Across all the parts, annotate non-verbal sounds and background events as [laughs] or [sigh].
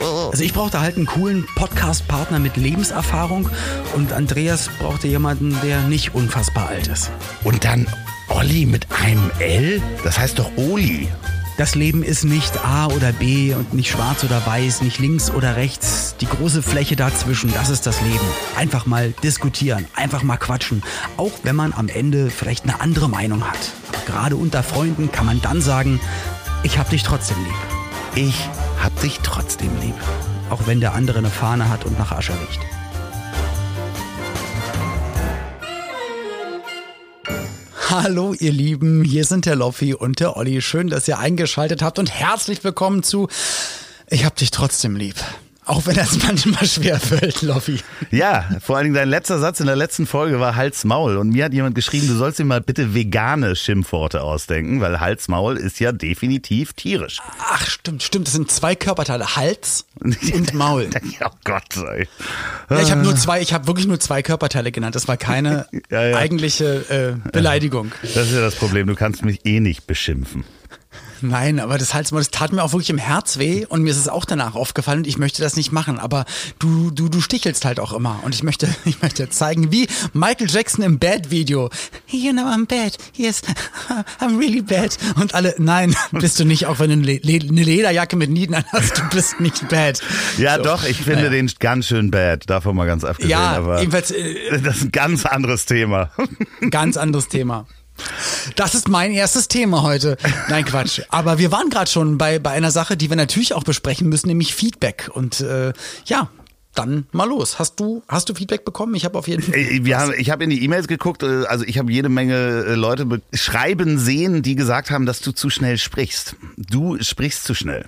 Also ich brauchte halt einen coolen Podcast-Partner mit Lebenserfahrung und Andreas brauchte jemanden, der nicht unfassbar alt ist. Und dann Olli mit einem L? Das heißt doch Oli. Das Leben ist nicht A oder B und nicht schwarz oder weiß, nicht links oder rechts. Die große Fläche dazwischen, das ist das Leben. Einfach mal diskutieren, einfach mal quatschen. Auch wenn man am Ende vielleicht eine andere Meinung hat. Aber gerade unter Freunden kann man dann sagen, ich hab dich trotzdem lieb. Ich hab dich trotzdem lieb. Auch wenn der andere eine Fahne hat und nach Asche riecht. Hallo ihr Lieben, hier sind der Loffi und der Olli. Schön, dass ihr eingeschaltet habt und herzlich willkommen zu Ich hab dich trotzdem lieb. Auch wenn das [laughs] manchmal schwer fällt, Loffi. Ja, vor allen Dingen dein letzter Satz in der letzten Folge war Hals-Maul. Und mir hat jemand geschrieben, du sollst dir mal bitte vegane Schimpfworte ausdenken, weil Hals-Maul ist ja definitiv tierisch. Ach, stimmt, stimmt. Das sind zwei Körperteile, Hals und Maul. [laughs] oh Gott sei. Ja, ich habe nur zwei, ich habe wirklich nur zwei Körperteile genannt. Das war keine [laughs] Ja, ja. eigentliche äh, Beleidigung. Das ist ja das Problem, du kannst mich eh nicht beschimpfen. Nein, aber das Halsmaul, das tat mir auch wirklich im Herz weh und mir ist es auch danach aufgefallen und ich möchte das nicht machen. Aber du, du, du stichelst halt auch immer und ich möchte, [laughs] ich möchte zeigen, wie Michael Jackson im Bad-Video. You know I'm bad. Yes, [laughs] I'm really bad. Und alle, nein, [laughs] bist du nicht, auch wenn du eine Le- eine Lederjacke mit Nieten anhast, du bist nicht bad. Ja, So. doch, ich finde Naja. den ganz schön bad, davon mal ganz abgesehen. Ja, aber jedenfalls äh, das ist ein ganz anderes Thema. ganz anderes Thema. Das ist mein erstes Thema heute. Nein, Quatsch. [laughs] Aber wir waren gerade schon bei, bei einer Sache, die wir natürlich auch besprechen müssen, nämlich Feedback. Und äh, ja, dann mal los. Hast du, hast du Feedback bekommen? Ich habe auf jeden Fall. Ey, Wir haben, ich habe in die E-Mails geguckt, äh, also ich habe jede Menge äh, Leute be- schreiben sehen, die gesagt haben, dass du zu schnell sprichst. Du sprichst zu schnell.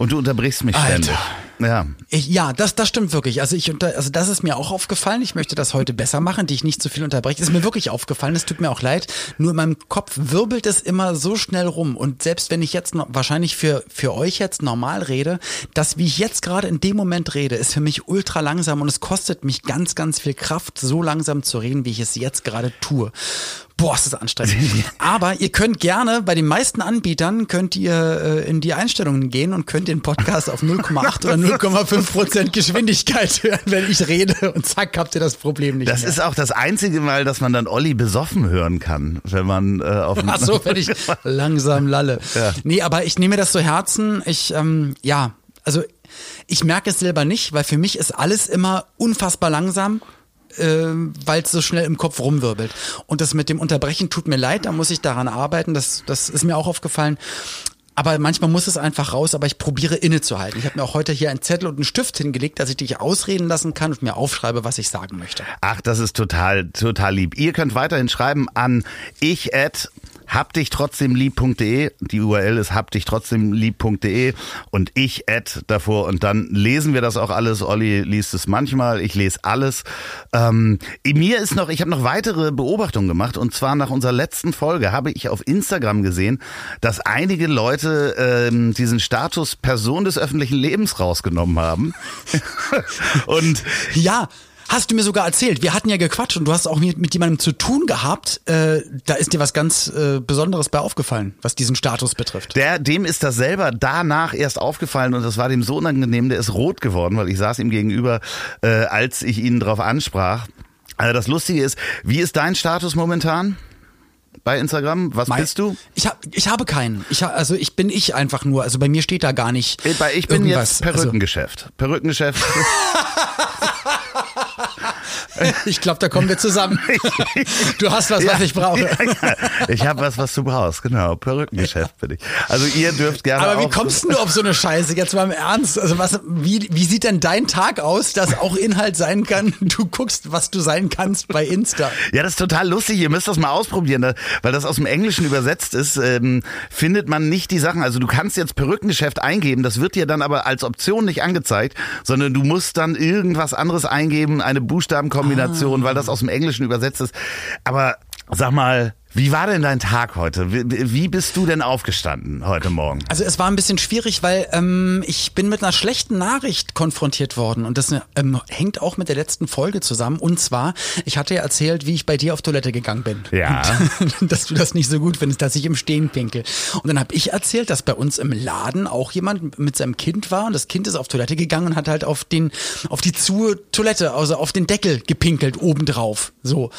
Und du unterbrichst mich Alter. ständig. Ja. Ich, ja, das, das stimmt wirklich. Also ich unter, also das ist mir auch aufgefallen. Ich möchte das heute besser machen, dich nicht zu viel unterbrechen. Ist mir wirklich aufgefallen. Es tut mir auch leid. Nur in meinem Kopf wirbelt es immer so schnell rum. Und selbst wenn ich jetzt noch, wahrscheinlich für, für euch jetzt normal rede, das, wie ich jetzt gerade in dem Moment rede, ist für mich ultra langsam und es kostet mich ganz, ganz viel Kraft, so langsam zu reden, wie ich es jetzt gerade tue. Boah, ist das anstrengend. [laughs] Aber ihr könnt gerne, bei den meisten Anbietern könnt ihr äh, in die Einstellungen gehen und könnt den Podcast auf 0,8 oder 0,5 Prozent Geschwindigkeit hören, wenn ich rede und zack, habt ihr das Problem nicht Das mehr. ist auch das einzige Mal, dass man dann Olli besoffen hören kann, wenn man äh, auf [laughs] dem Ach so, wenn ich [laughs] langsam lalle. Ja. Nee, aber ich nehme das zu Herzen. Ich, ähm, ja, also ich merke es selber nicht, weil für mich ist alles immer unfassbar langsam. Ähm, weil es so schnell im Kopf rumwirbelt. Und das mit dem Unterbrechen tut mir leid, da muss ich daran arbeiten, das, das ist mir auch aufgefallen. Aber manchmal muss es einfach raus, aber ich probiere innezuhalten. Ich habe mir auch heute hier einen Zettel und einen Stift hingelegt, dass ich dich ausreden lassen kann und mir aufschreibe, was ich sagen möchte. Ach, das ist total, total lieb. Ihr könnt weiterhin schreiben an ich habdichtrotzdemlieb.de. Die URL ist habdichtrotzdemlieb.de und ich at davor und dann lesen wir das auch alles. Olli liest es manchmal, ich lese alles. Ähm, mir ist noch, ich habe noch weitere Beobachtungen gemacht und zwar nach unserer letzten Folge habe ich auf Instagram gesehen, dass einige Leute ähm, diesen Status Person des öffentlichen Lebens rausgenommen haben. [laughs] und Ja, hast du mir sogar erzählt. Wir hatten ja gequatscht und du hast auch mit, mit jemandem zu tun gehabt. Äh, da ist dir was ganz äh, Besonderes bei aufgefallen, was diesen Status betrifft. Der, dem ist das selber danach erst aufgefallen und das war dem so unangenehm, der ist rot geworden, weil ich saß ihm gegenüber, äh, als ich ihn darauf ansprach. Also das Lustige ist, wie ist dein Status momentan bei Instagram? Was Mein- bist du? Ich, hab, ich habe keinen. Ich ha, also ich bin ich einfach nur. Also bei mir steht da gar nicht. Äh, bei- Ich bin irgendwas. jetzt Perückengeschäft. Perückengeschäft. [laughs] [laughs] [laughs] ich glaube, da kommen wir zusammen. Du hast was, was ich brauche. Ja, ja. Ich habe was, was du brauchst, genau. Perückengeschäft bin ich. Also ihr dürft gerne. Aber wie kommst du auf so eine Scheiße? Jetzt mal im Ernst. Also was, wie, wie sieht denn dein Tag aus, dass auch Inhalt sein kann? Du guckst, was du sein kannst bei Insta. Ja, das ist total lustig. Ihr müsst das mal ausprobieren, weil das aus dem Englischen übersetzt ist. Ähm, findet man nicht die Sachen. Also du kannst jetzt Perückengeschäft eingeben, das wird dir dann aber als Option nicht angezeigt, sondern du musst dann irgendwas anderes eingeben, eine Buchstabenkombination, weil das aus dem Englischen übersetzt ist. Aber sag mal, wie war denn dein Tag heute? Wie, bist du denn aufgestanden heute Morgen? Also es war ein bisschen schwierig, weil ähm, ich bin mit einer schlechten Nachricht konfrontiert worden und das ähm, hängt auch mit der letzten Folge zusammen. Und zwar, ich hatte ja erzählt, wie ich bei dir auf Toilette gegangen bin. Ja. Und, [laughs] dass du das nicht so gut findest, dass ich im Stehen pinkel. Und dann habe ich erzählt, dass bei uns im Laden auch jemand mit seinem Kind war und das Kind ist auf Toilette gegangen und hat halt auf den auf die zu Toilette, also auf den Deckel gepinkelt obendrauf. So,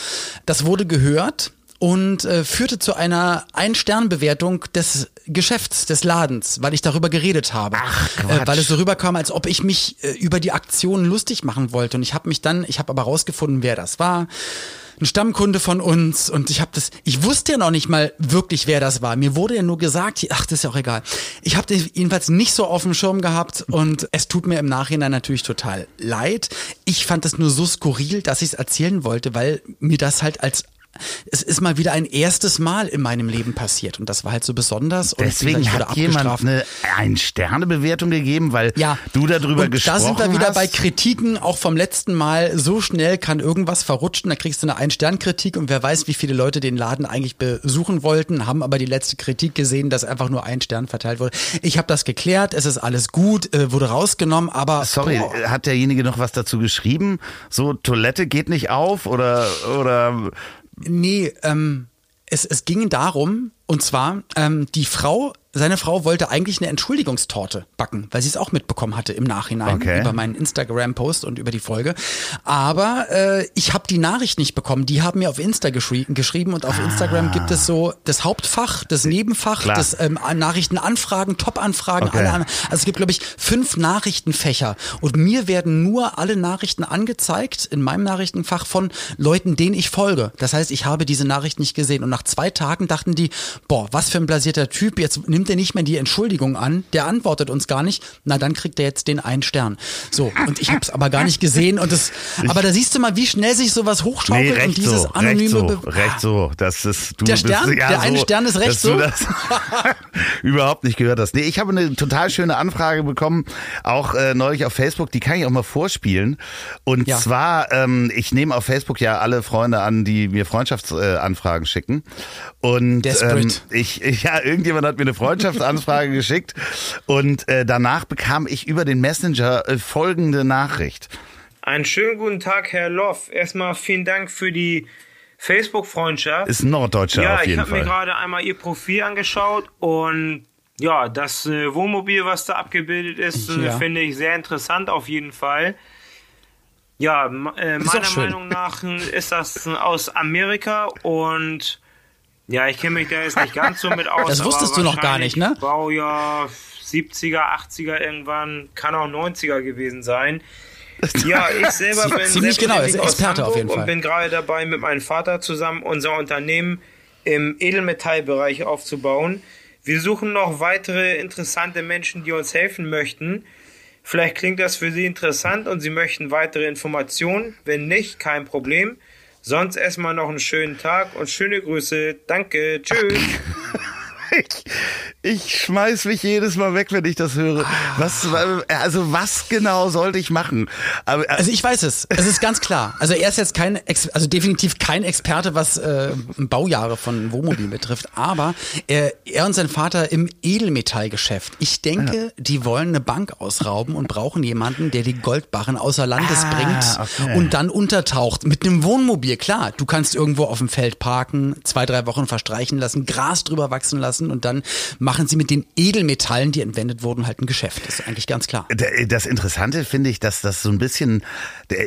das wurde gehört und äh, führte zu einer Ein-Stern-Bewertung des Geschäfts, des Ladens, weil ich darüber geredet habe. Ach, äh, Quatsch. weil es so rüberkam, als ob ich mich äh, über die Aktion lustig machen wollte. Und ich habe mich dann, ich habe aber rausgefunden, wer das war. Ein Stammkunde von uns und ich habe das, ich wusste ja noch nicht mal wirklich, wer das war. Mir wurde ja nur gesagt, ach, das ist ja auch egal. Ich habe das jedenfalls nicht so auf dem Schirm gehabt und es tut mir im Nachhinein natürlich total leid. Ich fand es nur so skurril, dass ich es erzählen wollte, weil mir das halt als es ist mal wieder ein erstes Mal in meinem Leben passiert und das war halt so besonders. Deswegen gesagt, hat jemand eine Ein-Sterne-Bewertung gegeben, weil Ja. du darüber und gesprochen Da sind wir wieder hast. bei Kritiken, auch vom letzten Mal. So schnell kann irgendwas verrutschen, da kriegst du eine Ein-Stern-Kritik und wer weiß, wie viele Leute den Laden eigentlich besuchen wollten, haben aber die letzte Kritik gesehen, dass einfach nur ein Stern verteilt wurde. Ich habe das geklärt, es ist alles gut, äh, wurde rausgenommen, aber Sorry, boah, hat derjenige noch was dazu geschrieben? So, Toilette geht nicht auf oder, oder, nee, ähm, es, es ging darum, und zwar, ähm, die Frau, seine Frau wollte eigentlich eine Entschuldigungstorte backen, weil sie es auch mitbekommen hatte im Nachhinein Okay. über meinen Instagram-Post und über die Folge. Aber äh, ich habe die Nachricht nicht bekommen. Die haben mir auf Insta geschrie geschrieben und auf Instagram gibt es so das Hauptfach, das Nebenfach, Klar. das ähm, Nachrichtenanfragen, Top-Anfragen, Okay. alle an. Also es gibt, glaube ich, fünf Nachrichtenfächer. Und mir werden nur alle Nachrichten angezeigt in meinem Nachrichtenfach von Leuten, denen ich folge. Das heißt, ich habe diese Nachricht nicht gesehen. Und nach zwei Tagen dachten die, boah, was für ein blasierter Typ, jetzt nimmt er nicht mehr die Entschuldigung an, der antwortet uns gar nicht. Na, dann kriegt er jetzt den einen Stern. So, und ich habe es aber gar nicht gesehen. Und das, aber da siehst du mal, wie schnell sich sowas hochschaukelt nee, und dieses so, anonyme recht so, Be- recht so. Das ist, du Der bist- Stern? ja, Der eine so, Stern ist recht so? [laughs] überhaupt nicht gehört hast. Nee, ich habe eine total schöne Anfrage bekommen, auch äh, neulich auf Facebook, die kann ich auch mal vorspielen. Und Ja. zwar, ähm, ich nehme auf Facebook ja alle Freunde an, die mir Freundschaftsanfragen äh, schicken. Und ähm, Desperate. Ich, ich, ja, irgendjemand hat mir eine Freundschaftsanfrage [laughs] geschickt und äh, danach bekam ich über den Messenger äh, folgende Nachricht. Einen schönen guten Tag, Herr Loff. Erstmal vielen Dank für die Facebook-Freundschaft. Ist ein Norddeutscher Ja, auf ich jeden habe mir Fall. gerade einmal Ihr Profil angeschaut und ja, das äh, Wohnmobil, was da abgebildet ist, äh, Ja. finde ich sehr interessant auf jeden Fall. Ja, äh, meiner. Meinung nach äh, ist das aus Amerika und ja, ich kenne mich da jetzt nicht ganz so mit aus. Das wusstest du noch gar nicht, ne? Baujahr 70er, 80er irgendwann, kann auch 90er gewesen sein. [laughs] Ja, ich selber bin Ziemlich genau, ist Experte auf jeden Fall. Und bin gerade dabei, mit meinem Vater zusammen unser Unternehmen im Edelmetallbereich aufzubauen. Wir suchen noch weitere interessante Menschen, die uns helfen möchten. Vielleicht klingt das für Sie interessant und Sie möchten weitere Informationen. Wenn nicht, kein Problem. Sonst erstmal noch einen schönen Tag und schöne Grüße. Danke. Tschüss. [laughs] Ich, ich schmeiß mich jedes Mal weg, wenn ich das höre. Was, also was genau sollte ich machen? Aber, äh, Also ich weiß es. Es ist ganz klar. Also er ist jetzt kein, also definitiv kein Experte, was äh, Baujahre von Wohnmobilen betrifft. Aber er, er und sein Vater im Edelmetallgeschäft. Ich denke, die wollen eine Bank ausrauben und brauchen jemanden, der die Goldbarren außer Landes Ah, bringt okay. und dann untertaucht mit einem Wohnmobil. Klar, du kannst irgendwo auf dem Feld parken, zwei drei Wochen verstreichen lassen, Gras drüber wachsen lassen und dann machen sie mit den Edelmetallen, die entwendet wurden, halt ein Geschäft. Das ist eigentlich ganz klar. Das Interessante finde ich, dass das so ein bisschen,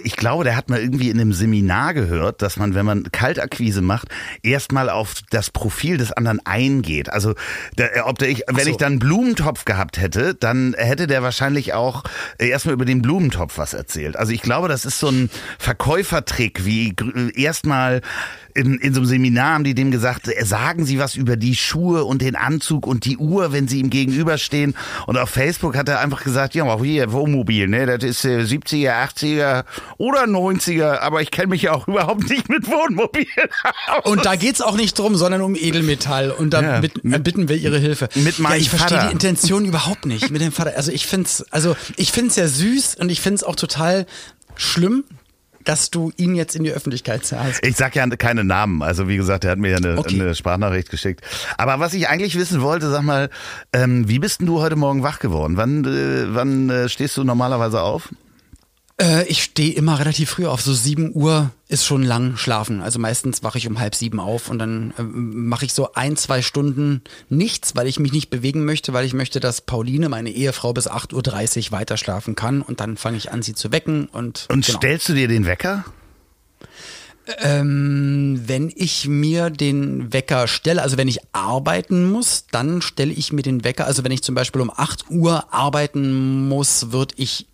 ich glaube, der hat mal irgendwie in einem Seminar gehört, dass man, wenn man Kaltakquise macht, erstmal auf das Profil des anderen eingeht. Also, der, ob der ich, wenn so. ich dann einen Blumentopf gehabt hätte, dann hätte der wahrscheinlich auch erstmal über den Blumentopf was erzählt. Also ich glaube, das ist so ein Verkäufertrick, wie erstmal in, in so einem Seminar haben die dem gesagt, äh, sagen Sie was über die Schuhe und den Anzug und die Uhr, wenn Sie ihm gegenüberstehen. Und auf Facebook hat er einfach gesagt, ja, hier, Wohnmobil, ne, das ist äh, 70er, 80er oder 90er, aber ich kenne mich ja auch [laughs] überhaupt nicht mit Wohnmobil aus. Und da geht's auch nicht drum, sondern um Edelmetall. Und da ja, mit, mit, bitten wir Ihre Hilfe. Mit meinem ja, ich verstehe die Intention [laughs] überhaupt nicht mit dem Vater. Also ich find's, also ich find's ja süß und ich find's auch total schlimm, dass du ihn jetzt in die Öffentlichkeit zahlst. Ich sag ja keine Namen. Also wie gesagt, er hat mir ja eine, okay. eine Sprachnachricht geschickt. Aber was ich eigentlich wissen wollte, sag mal, ähm, wie bist denn du heute Morgen wach geworden? Wann, äh, wann äh, stehst du normalerweise auf? Äh, ich stehe immer relativ früh auf. So sieben Uhr ist schon lang schlafen. Also meistens wache ich um halb sieben auf und dann äh, mache ich so ein, zwei Stunden nichts, weil ich mich nicht bewegen möchte, weil ich möchte, dass Pauline, meine Ehefrau, bis 8.30 Uhr weiter schlafen kann und dann fange ich an, sie zu wecken. Und, und genau. stellst du dir den Wecker? Ähm, wenn ich mir den Wecker stelle, also wenn ich arbeiten muss, dann stelle ich mir den Wecker. Also wenn ich zum Beispiel um 8 Uhr arbeiten muss, würde ich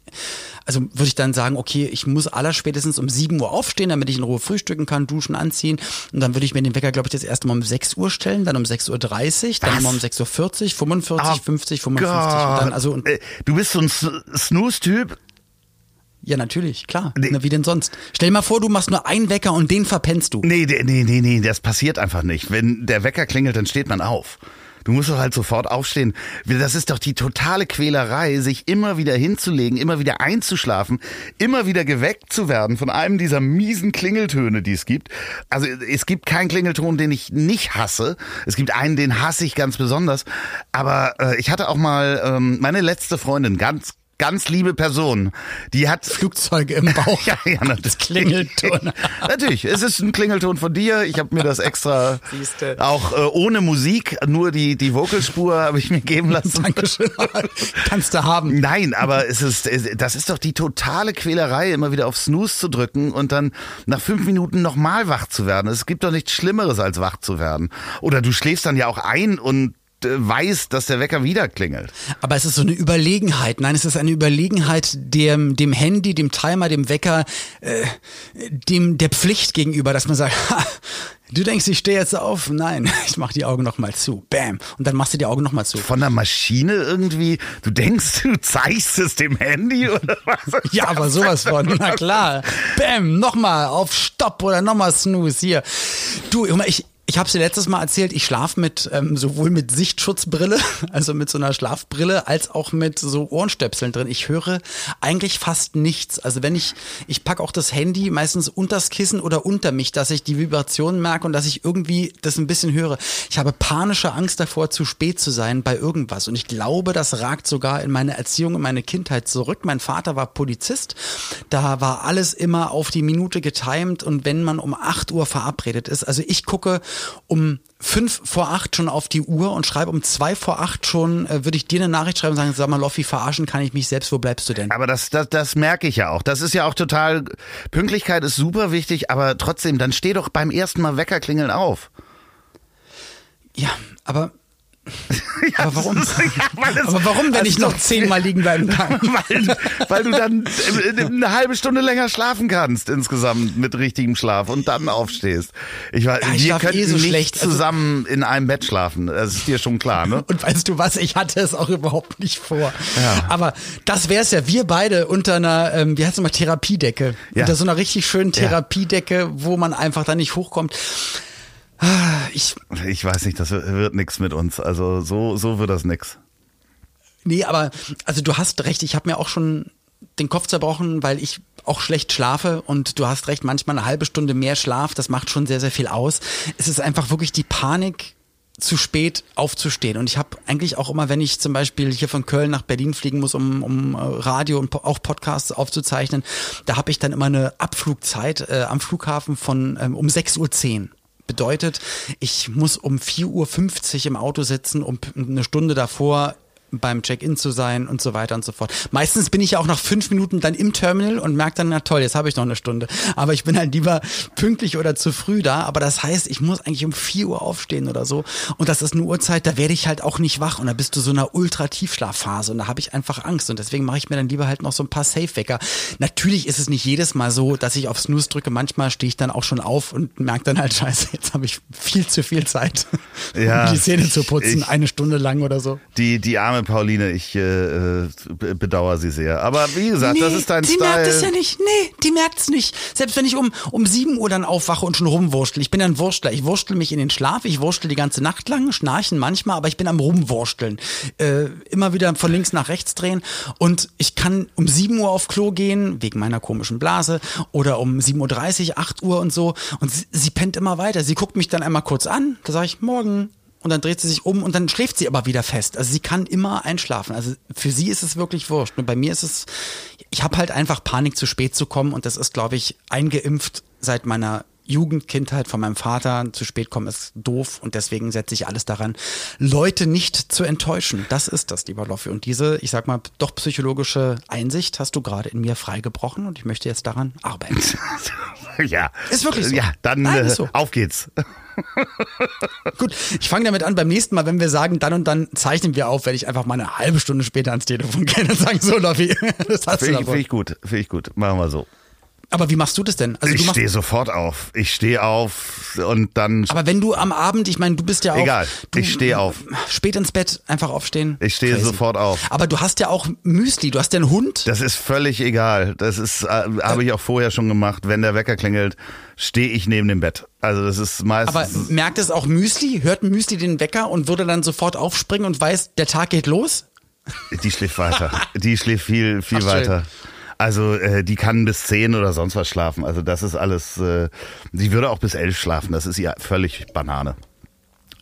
also würde ich dann sagen, okay, ich muss allerspätestens um 7 Uhr aufstehen, damit ich in Ruhe frühstücken kann, duschen, anziehen. Und dann würde ich mir den Wecker, glaube ich, das erste Mal um 6 Uhr stellen, dann um 6.30 Uhr, dann mal um 6.40 Uhr, 45, oh 50, 55 Gott. und dann also. Äh, du bist so ein Snooze-Typ. Ja, natürlich, klar. Nee. Na, wie denn sonst? Stell dir mal vor, du machst nur einen Wecker und den verpennst du. Nee, nee, nee, nee, das passiert einfach nicht. Wenn der Wecker klingelt, dann steht man auf. Du musst doch halt sofort aufstehen. Das ist doch die totale Quälerei, sich immer wieder hinzulegen, immer wieder einzuschlafen, immer wieder geweckt zu werden von einem dieser miesen Klingeltöne, die es gibt. Also es gibt keinen Klingelton, den ich nicht hasse. Es gibt einen, den hasse ich ganz besonders. Aber äh, ich hatte auch mal ähm, meine letzte Freundin, ganz ganz liebe Person, die hat Flugzeuge im [laughs] Bauch. ja, ja, natürlich. Das Klingelton. [laughs] natürlich, es ist ein Klingelton von dir. Ich habe mir das extra Siehste. auch äh, ohne Musik, nur die die Vocalspur habe ich mir geben lassen. [laughs] Dankeschön. Kannst du haben. Nein, aber es ist das ist doch die totale Quälerei, immer wieder auf Snooze zu drücken und dann nach fünf Minuten nochmal wach zu werden. Es gibt doch nichts Schlimmeres als wach zu werden. Oder du schläfst dann ja auch ein und weiß, dass der Wecker wieder klingelt. Aber es ist so eine Überlegenheit. Nein, es ist eine Überlegenheit dem, dem Handy, dem Timer, dem Wecker, äh, dem der Pflicht gegenüber, dass man sagt, [laughs] ha, du denkst, ich stehe jetzt auf? Nein, [laughs] ich mach die Augen noch mal zu. Bam. Und dann machst du die Augen noch mal zu. Von der Maschine irgendwie? Du denkst, du zeigst es dem Handy [laughs] oder was? ja, aber sowas von. Na klar. Bam, noch mal auf Stopp oder noch mal Snooze hier. Du, ich, ich habe es dir letztes Mal erzählt, ich schlafe mit ähm, sowohl mit Sichtschutzbrille, [laughs] also mit so einer Schlafbrille, als auch mit so Ohrenstöpseln drin. Ich höre eigentlich fast nichts. Also wenn ich, ich packe auch das Handy meistens unters Kissen oder unter mich, dass ich die Vibrationen merke und dass ich irgendwie das ein bisschen höre. Ich habe panische Angst davor, zu spät zu sein bei irgendwas. Und ich glaube, das ragt sogar in meine Erziehung, in meine Kindheit zurück. Mein Vater war Polizist. Da war alles immer auf die Minute getimed und wenn man um 8 Uhr verabredet ist, also ich gucke um fünf vor acht schon auf die Uhr und schreibe um zwei vor acht schon, äh, würde ich dir eine Nachricht schreiben und sagen, sag mal, Loffi, verarschen kann ich mich selbst, wo bleibst du denn? Aber das, das, das merke ich ja auch. Das ist ja auch total, Pünktlichkeit ist super wichtig, aber trotzdem, dann steh doch beim ersten Mal Wecker klingeln auf. Ja, aber [laughs] ja, aber warum? Ist, ja, aber warum, wenn ich noch zehnmal liegen bleiben kann? [laughs] weil, weil du dann eine halbe Stunde länger schlafen kannst insgesamt mit richtigem Schlaf und dann aufstehst. Ich, ja, ich wir könnten eh so nicht schlecht. Also zusammen in einem Bett schlafen. Das ist dir schon klar, ne? Und weißt du was? Ich hatte es auch überhaupt nicht vor. Ja. Aber das wäre es ja. Wir beide unter einer, ähm, wie heißt es mal, Therapiedecke. Ja. Unter so einer richtig schönen Therapiedecke, wo man einfach da nicht hochkommt. Ich, ich weiß nicht, das wird nix mit uns. Also so, so wird das nix. Nee, aber also du hast recht, ich habe mir auch schon den Kopf zerbrochen, weil ich auch schlecht schlafe und du hast recht, manchmal eine halbe Stunde mehr Schlaf, das macht schon sehr, sehr viel aus. Es ist einfach wirklich die Panik, zu spät aufzustehen. Und ich habe eigentlich auch immer, wenn ich zum Beispiel hier von Köln nach Berlin fliegen muss, um, um äh, Radio und auch Podcasts aufzuzeichnen, da habe ich dann immer eine Abflugzeit äh, am Flughafen von ähm, um 6.10 Uhr bedeutet, ich muss um 4.50 Uhr im Auto sitzen, um eine Stunde davor beim Check-in zu sein und so weiter und so fort. Meistens bin ich ja auch nach fünf Minuten dann im Terminal und merke dann, na toll, jetzt habe ich noch eine Stunde. Aber ich bin halt lieber pünktlich oder zu früh da. Aber das heißt, ich muss eigentlich um vier Uhr aufstehen oder so. Und das ist eine Uhrzeit, da werde ich halt auch nicht wach. Und da bist du so einer Ultra-Tiefschlafphase und da habe ich einfach Angst. Und deswegen mache ich mir dann lieber halt noch so ein paar Safe-Wecker. Natürlich ist es nicht jedes Mal so, dass ich auf Snooze drücke. Manchmal stehe ich dann auch schon auf und merke dann halt, [laughs] scheiße, jetzt habe ich viel zu viel Zeit, Ja, [laughs] um die Zähne zu putzen, ich- eine Stunde lang oder so. Die, die arme Pauline, ich äh, äh, bedauere sie sehr. Aber wie gesagt, das ist dein die Style. merkt es ja nicht. Nee, die merkt es nicht. Selbst wenn ich um, um 7 Uhr dann aufwache und schon rumwurschtel. Ich bin ein Wurstler. Ich wurstel mich in den Schlaf. Ich wurstel die ganze Nacht lang, schnarchen manchmal, aber ich bin am Rumwursteln. Äh, immer wieder von links nach rechts drehen. Und ich kann um 7 Uhr auf Klo gehen, wegen meiner komischen Blase. Oder um 7.30 Uhr, 8 Uhr und so. Und sie, sie pennt immer weiter. Sie guckt mich dann einmal kurz an. Da sage ich, morgen. Und dann dreht sie sich um und dann schläft sie aber wieder fest. Also sie kann immer einschlafen. Also für sie ist es wirklich wurscht. Und bei mir ist es, ich habe halt einfach Panik, zu spät zu kommen. Und das ist, glaube ich, eingeimpft seit meiner Jugend, Kindheit von meinem Vater. Zu spät kommen ist doof. Und deswegen setze ich alles daran, Leute nicht zu enttäuschen. Das ist das, lieber Loffi. Und diese, ich sag mal, doch psychologische Einsicht hast du gerade in mir freigebrochen. Und ich möchte jetzt daran arbeiten. [laughs] ja. Ist wirklich so. Ja, dann Nein, äh, so. auf geht's. [laughs] Gut, ich fange damit an. Beim nächsten Mal, wenn wir sagen, dann und dann zeichnen wir auf, werde ich einfach mal eine halbe Stunde später ans Telefon gehen und sagen, so, Loffi, [laughs] das hast du Finde ich, davon. find ich gut, finde ich gut. Machen wir so. Aber wie machst du das denn? Also ich stehe sofort auf. Ich stehe auf und dann. aber wenn du am Abend, ich meine, du bist ja auch. Egal, ich stehe auf. Spät ins Bett, einfach aufstehen. Ich stehe sofort auf. Aber du hast ja auch Müsli, du hast ja einen Hund. Das ist völlig egal. Das ist, äh, habe ich auch vorher schon gemacht. Wenn der Wecker klingelt, stehe ich neben dem Bett. Also das ist meistens. Aber merkt es auch Müsli? Hört Müsli den Wecker und würde dann sofort aufspringen und weiß, der Tag geht los? Die schläft weiter. Die schläft viel, viel Ach, schön. Also äh, die kann bis zehn oder sonst was schlafen. Also das ist alles. Äh, sie würde auch bis elf schlafen. Das ist ihr völlig Banane.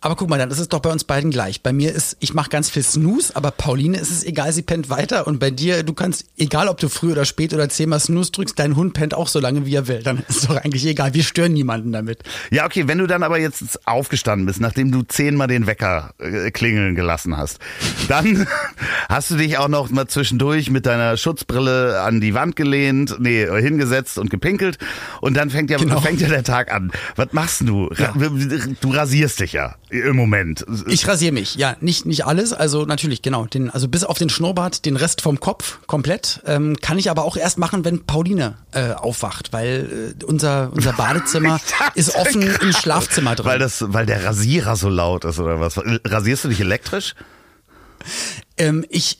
Aber guck mal, dann ist es doch bei uns beiden gleich. Bei mir ist, ich mache ganz viel Snooze, aber Pauline ist es egal, sie pennt weiter. Und bei dir, du kannst, egal ob du früh oder spät oder zehnmal Snooze drückst, dein Hund pennt auch so lange, wie er will. Dann ist doch eigentlich egal. Wir stören niemanden damit. Ja, okay, wenn du dann aber jetzt aufgestanden bist, nachdem du zehnmal den Wecker äh, klingeln gelassen hast, dann [laughs] hast du dich auch noch mal zwischendurch mit deiner Schutzbrille an die Wand gelehnt, nee, hingesetzt und gepinkelt und dann fängt ja, Genau. fängt ja der Tag an. Was machst du? Ra Du rasierst dich ja im Moment. Ich rasiere mich, ja, nicht, nicht alles, also natürlich, genau, den, also bis auf den Schnurrbart, den Rest vom Kopf komplett, ähm, kann ich aber auch erst machen, wenn Pauline äh, aufwacht, weil äh, unser, unser [laughs] Badezimmer ist offen im gerade, Schlafzimmer drin. Weil, das, weil der Rasierer so laut ist oder was? Rasierst du dich elektrisch? Ähm, ich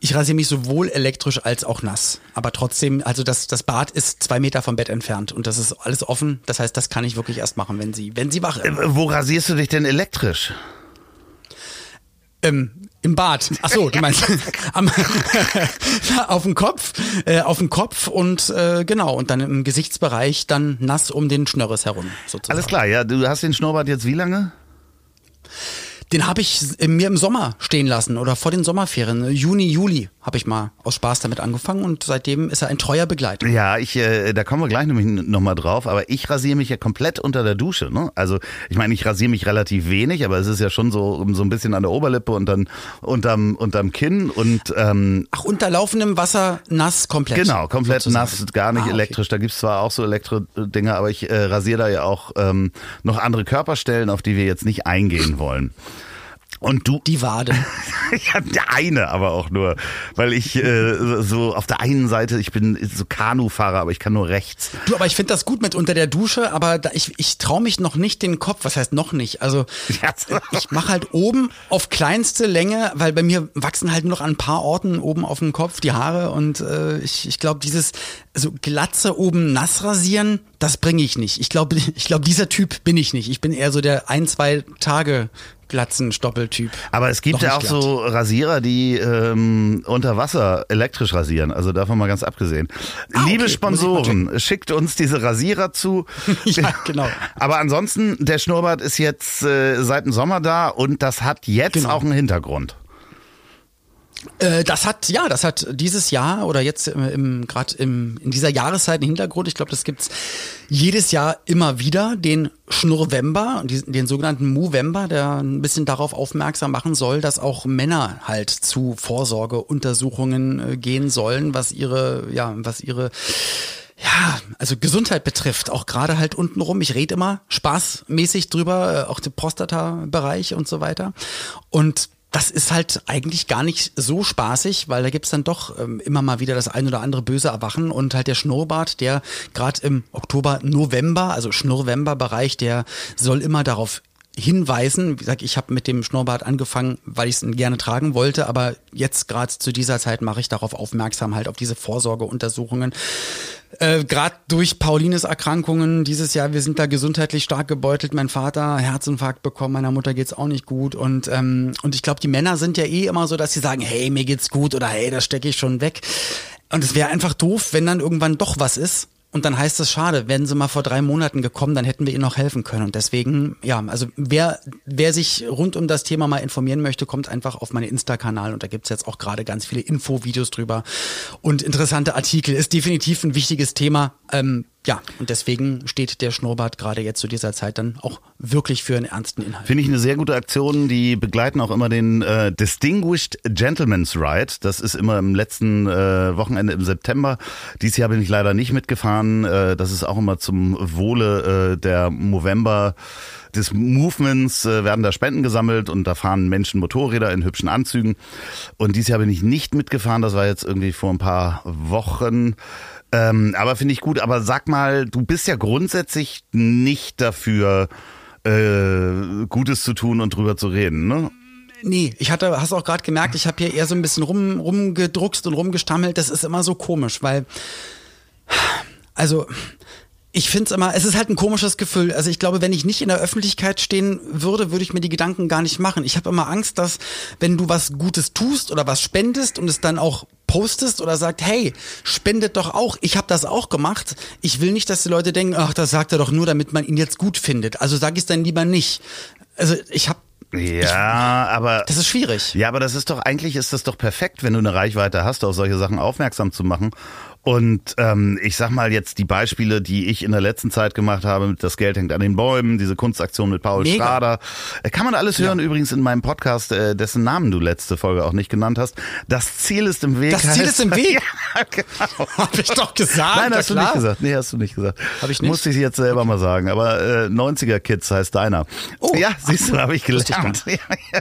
ich rasiere mich sowohl elektrisch als auch nass. Aber trotzdem, also das, das Bad ist zwei Meter vom Bett entfernt und das ist alles offen. Das heißt, das kann ich wirklich erst machen, wenn sie, wenn sie wach ist. Äh, Wo rasierst du dich denn elektrisch? Ähm, Im Bad. Ach so, du [laughs] meinst am, [laughs] auf dem Kopf, äh, auf dem Kopf und äh, genau und dann im Gesichtsbereich dann nass um den Schnörres herum. Sozusagen. Alles klar, ja. Du hast den Schnurrbart jetzt wie lange? Den habe ich äh, mir im Sommer stehen lassen oder vor den Sommerferien. Juni, Juli habe ich mal aus Spaß damit angefangen und seitdem ist er ein treuer Begleiter. Ja, ich, äh, da kommen wir gleich nämlich nochmal drauf, aber ich rasiere mich ja komplett unter der Dusche. Ne? Also ich meine, ich rasiere mich relativ wenig, aber es ist ja schon so, so ein bisschen an der Oberlippe und dann unterm, unterm Kinn und ähm, Ach, unter laufendem Wasser nass komplett. Genau, komplett sozusagen. nass, gar nicht Ah, okay. elektrisch. Da gibt's zwar auch so Elektro-Dinger, aber ich äh, rasiere da ja auch ähm, noch andere Körperstellen, auf die wir jetzt nicht eingehen wollen. Und du, Die Wade. [laughs] ja, der eine aber auch nur, weil ich äh, so auf der einen Seite, ich bin so Kanufahrer, aber ich kann nur rechts. Du, aber ich finde das gut mit unter der Dusche, aber da, ich, ich traue mich noch nicht den Kopf. Was heißt noch nicht? Also [laughs] ich mache halt oben auf kleinste Länge, weil bei mir wachsen halt nur noch an ein paar Orten oben auf dem Kopf die Haare und äh, ich, ich glaube, dieses so Glatze oben nass rasieren, das bringe ich nicht. Ich glaube, [laughs] ich glaube, dieser Typ bin ich nicht. Ich bin eher so der ein, zwei Tage Glatzenstoppeltyp. Aber es gibt ja auch glatt. so Rasierer, die ähm, unter Wasser elektrisch rasieren. Also davon mal ganz abgesehen. Ah, okay. Liebe mal Sponsoren, schickt uns diese Rasierer zu. [laughs] Ja, genau. Aber ansonsten, der Schnurrbart ist jetzt äh, seit dem Sommer da und das hat jetzt Genau. auch einen Hintergrund. Äh, das hat, ja, das hat dieses Jahr oder jetzt im, im gerade im, in dieser Jahreszeit einen Hintergrund. Ich glaube, das gibt's jedes Jahr immer wieder, den Schnurrvember, den, den sogenannten Movember, der ein bisschen darauf aufmerksam machen soll, dass auch Männer halt zu Vorsorgeuntersuchungen äh, gehen sollen, was ihre, ja, was ihre ja, also Gesundheit betrifft, auch gerade halt untenrum. Ich rede immer spaßmäßig drüber, äh, auch der Prostata-Bereich und so weiter. Und das ist halt eigentlich gar nicht so spaßig, weil da gibt's dann doch ähm, immer mal wieder das ein oder andere böse Erwachen und halt der Schnurrbart, der gerade im Oktober, November, also Schnurrvember-Bereich, der soll immer darauf hinweisen. Wie gesagt, ich habe mit dem Schnurrbart angefangen, weil ich es gerne tragen wollte, aber jetzt gerade zu dieser Zeit mache ich darauf aufmerksam, halt auf diese Vorsorgeuntersuchungen. Äh, Gerade durch Paulines Erkrankungen dieses Jahr, wir sind da gesundheitlich stark gebeutelt. Mein Vater Herzinfarkt bekommen, meiner Mutter geht's auch nicht gut und ähm, und ich glaube, die Männer sind ja eh immer so, dass sie sagen, hey, mir geht's gut oder hey, das stecke ich schon weg. Und es wäre einfach doof, wenn dann irgendwann doch was ist und dann heißt es schade, wären sie mal vor drei Monaten gekommen, dann hätten wir ihnen noch helfen können. Und deswegen, ja, also wer, wer sich rund um das Thema mal informieren möchte, kommt einfach auf meinen Insta-Kanal und da gibt's jetzt auch gerade ganz viele Infovideos drüber und interessante Artikel. Ist definitiv ein wichtiges Thema. Ähm, ja, und deswegen steht der Schnurrbart gerade jetzt zu dieser Zeit dann auch wirklich für einen ernsten Inhalt. Finde ich eine sehr gute Aktion. Die begleiten auch immer den äh, Distinguished Gentleman's Ride. Das ist immer im letzten äh, Wochenende im September. Dieses Jahr bin ich leider nicht mitgefahren. Äh, das ist auch immer zum Wohle äh, der Movember des Movements äh, werden da Spenden gesammelt und da fahren Menschen Motorräder in hübschen Anzügen. Und dieses Jahr bin ich nicht mitgefahren. Das war jetzt irgendwie vor ein paar Wochen. Ähm, aber finde ich gut. Aber sag mal, du bist ja grundsätzlich nicht dafür, äh, Gutes zu tun und drüber zu reden, ne? Nee, ich hatte, hast auch gerade gemerkt, ich habe hier eher so ein bisschen rum, rumgedruckst und rumgestammelt. Das ist immer so komisch, weil, also, ich finde es immer, es ist halt ein komisches Gefühl. Also ich glaube, wenn ich nicht in der Öffentlichkeit stehen würde, würde ich mir die Gedanken gar nicht machen. Ich habe immer Angst, dass wenn du was Gutes tust oder was spendest und es dann auch postest oder sagt, hey, spendet doch auch, ich habe das auch gemacht. Ich will nicht, dass die Leute denken, ach, das sagt er doch nur, damit man ihn jetzt gut findet. Also sage ich es dann lieber nicht. Also ich habe Ja, ich, aber. Das ist schwierig. Ja, aber das ist doch, eigentlich ist das doch perfekt, wenn du eine Reichweite hast, auf solche Sachen aufmerksam zu machen. Und ähm, ich sag mal jetzt die Beispiele, die ich in der letzten Zeit gemacht habe, mit das Geld hängt an den Bäumen, diese Kunstaktion mit Paul Mega. Schrader, äh, kann man alles hören. Übrigens in meinem Podcast, äh, dessen Namen du letzte Folge auch nicht genannt hast. Das Ziel ist im Weg. Das Ziel ist im Weg? [laughs] ja, genau. [laughs] Hab ich doch gesagt. Nein, hast du nicht gesagt. Nee, hast du nicht gesagt. Hab ich nicht? Musste ich jetzt selber mal sagen. Aber äh, 90er Kids heißt deiner. Oh. Ja, siehst du, habe ich Wusste ich gelernt. [laughs] Ja, ja.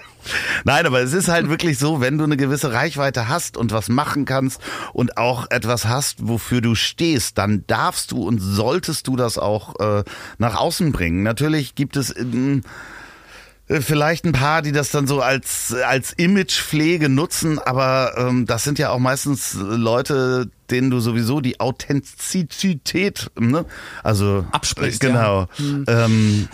Nein, aber es ist halt wirklich so, wenn du eine gewisse Reichweite hast und was machen kannst und auch etwas hast, wofür du stehst, dann darfst du und solltest du das auch äh, nach außen bringen. Natürlich gibt es ähm, äh, vielleicht ein paar, die das dann so als als Imagepflege nutzen, aber ähm, das sind ja auch meistens Leute, denen du sowieso die Authentizität, ne? also Absprichst, äh, genau. Ähm,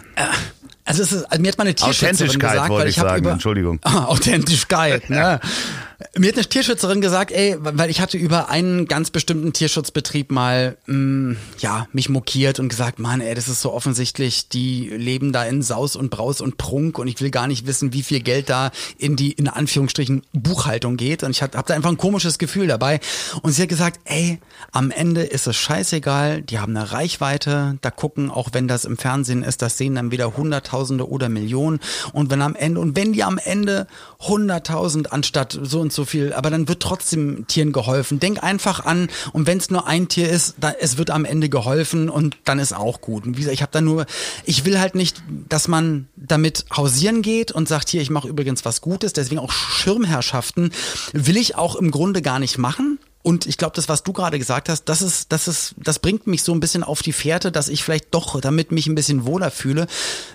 Also es ist, also mir hat meine Tierschützerin gesagt, weil ich habe über Entschuldigung. Ah, [laughs] Authentischkeit, ne? [laughs] Mir hat eine Tierschützerin gesagt, ey, weil ich hatte über einen ganz bestimmten Tierschutzbetrieb mal, mh, ja, mich mokiert und gesagt, Mann, ey, das ist so offensichtlich, die leben da in Saus und Braus und Prunk und ich will gar nicht wissen, wie viel Geld da in die, in Anführungsstrichen, Buchhaltung geht. Und ich habe da einfach ein komisches Gefühl dabei. Und sie hat gesagt, ey, am Ende ist es scheißegal, die haben eine Reichweite, da gucken, auch wenn das im Fernsehen ist, das sehen dann wieder Hunderttausende oder Millionen. Und wenn am Ende, und wenn die am Ende hunderttausend anstatt so und so viel, aber dann wird trotzdem Tieren geholfen. Denk einfach an, und wenn es nur ein Tier ist, da, es wird am Ende geholfen und dann ist auch gut. Und wie gesagt, ich habe da nur, ich will halt nicht, dass man damit hausieren geht und sagt, hier, ich mache übrigens was Gutes, deswegen auch Schirmherrschaften will ich auch im Grunde gar nicht machen. Und ich glaube, das, was du gerade gesagt hast, das ist, das ist, das bringt mich so ein bisschen auf die Fährte, dass ich vielleicht doch damit mich ein bisschen wohler fühle.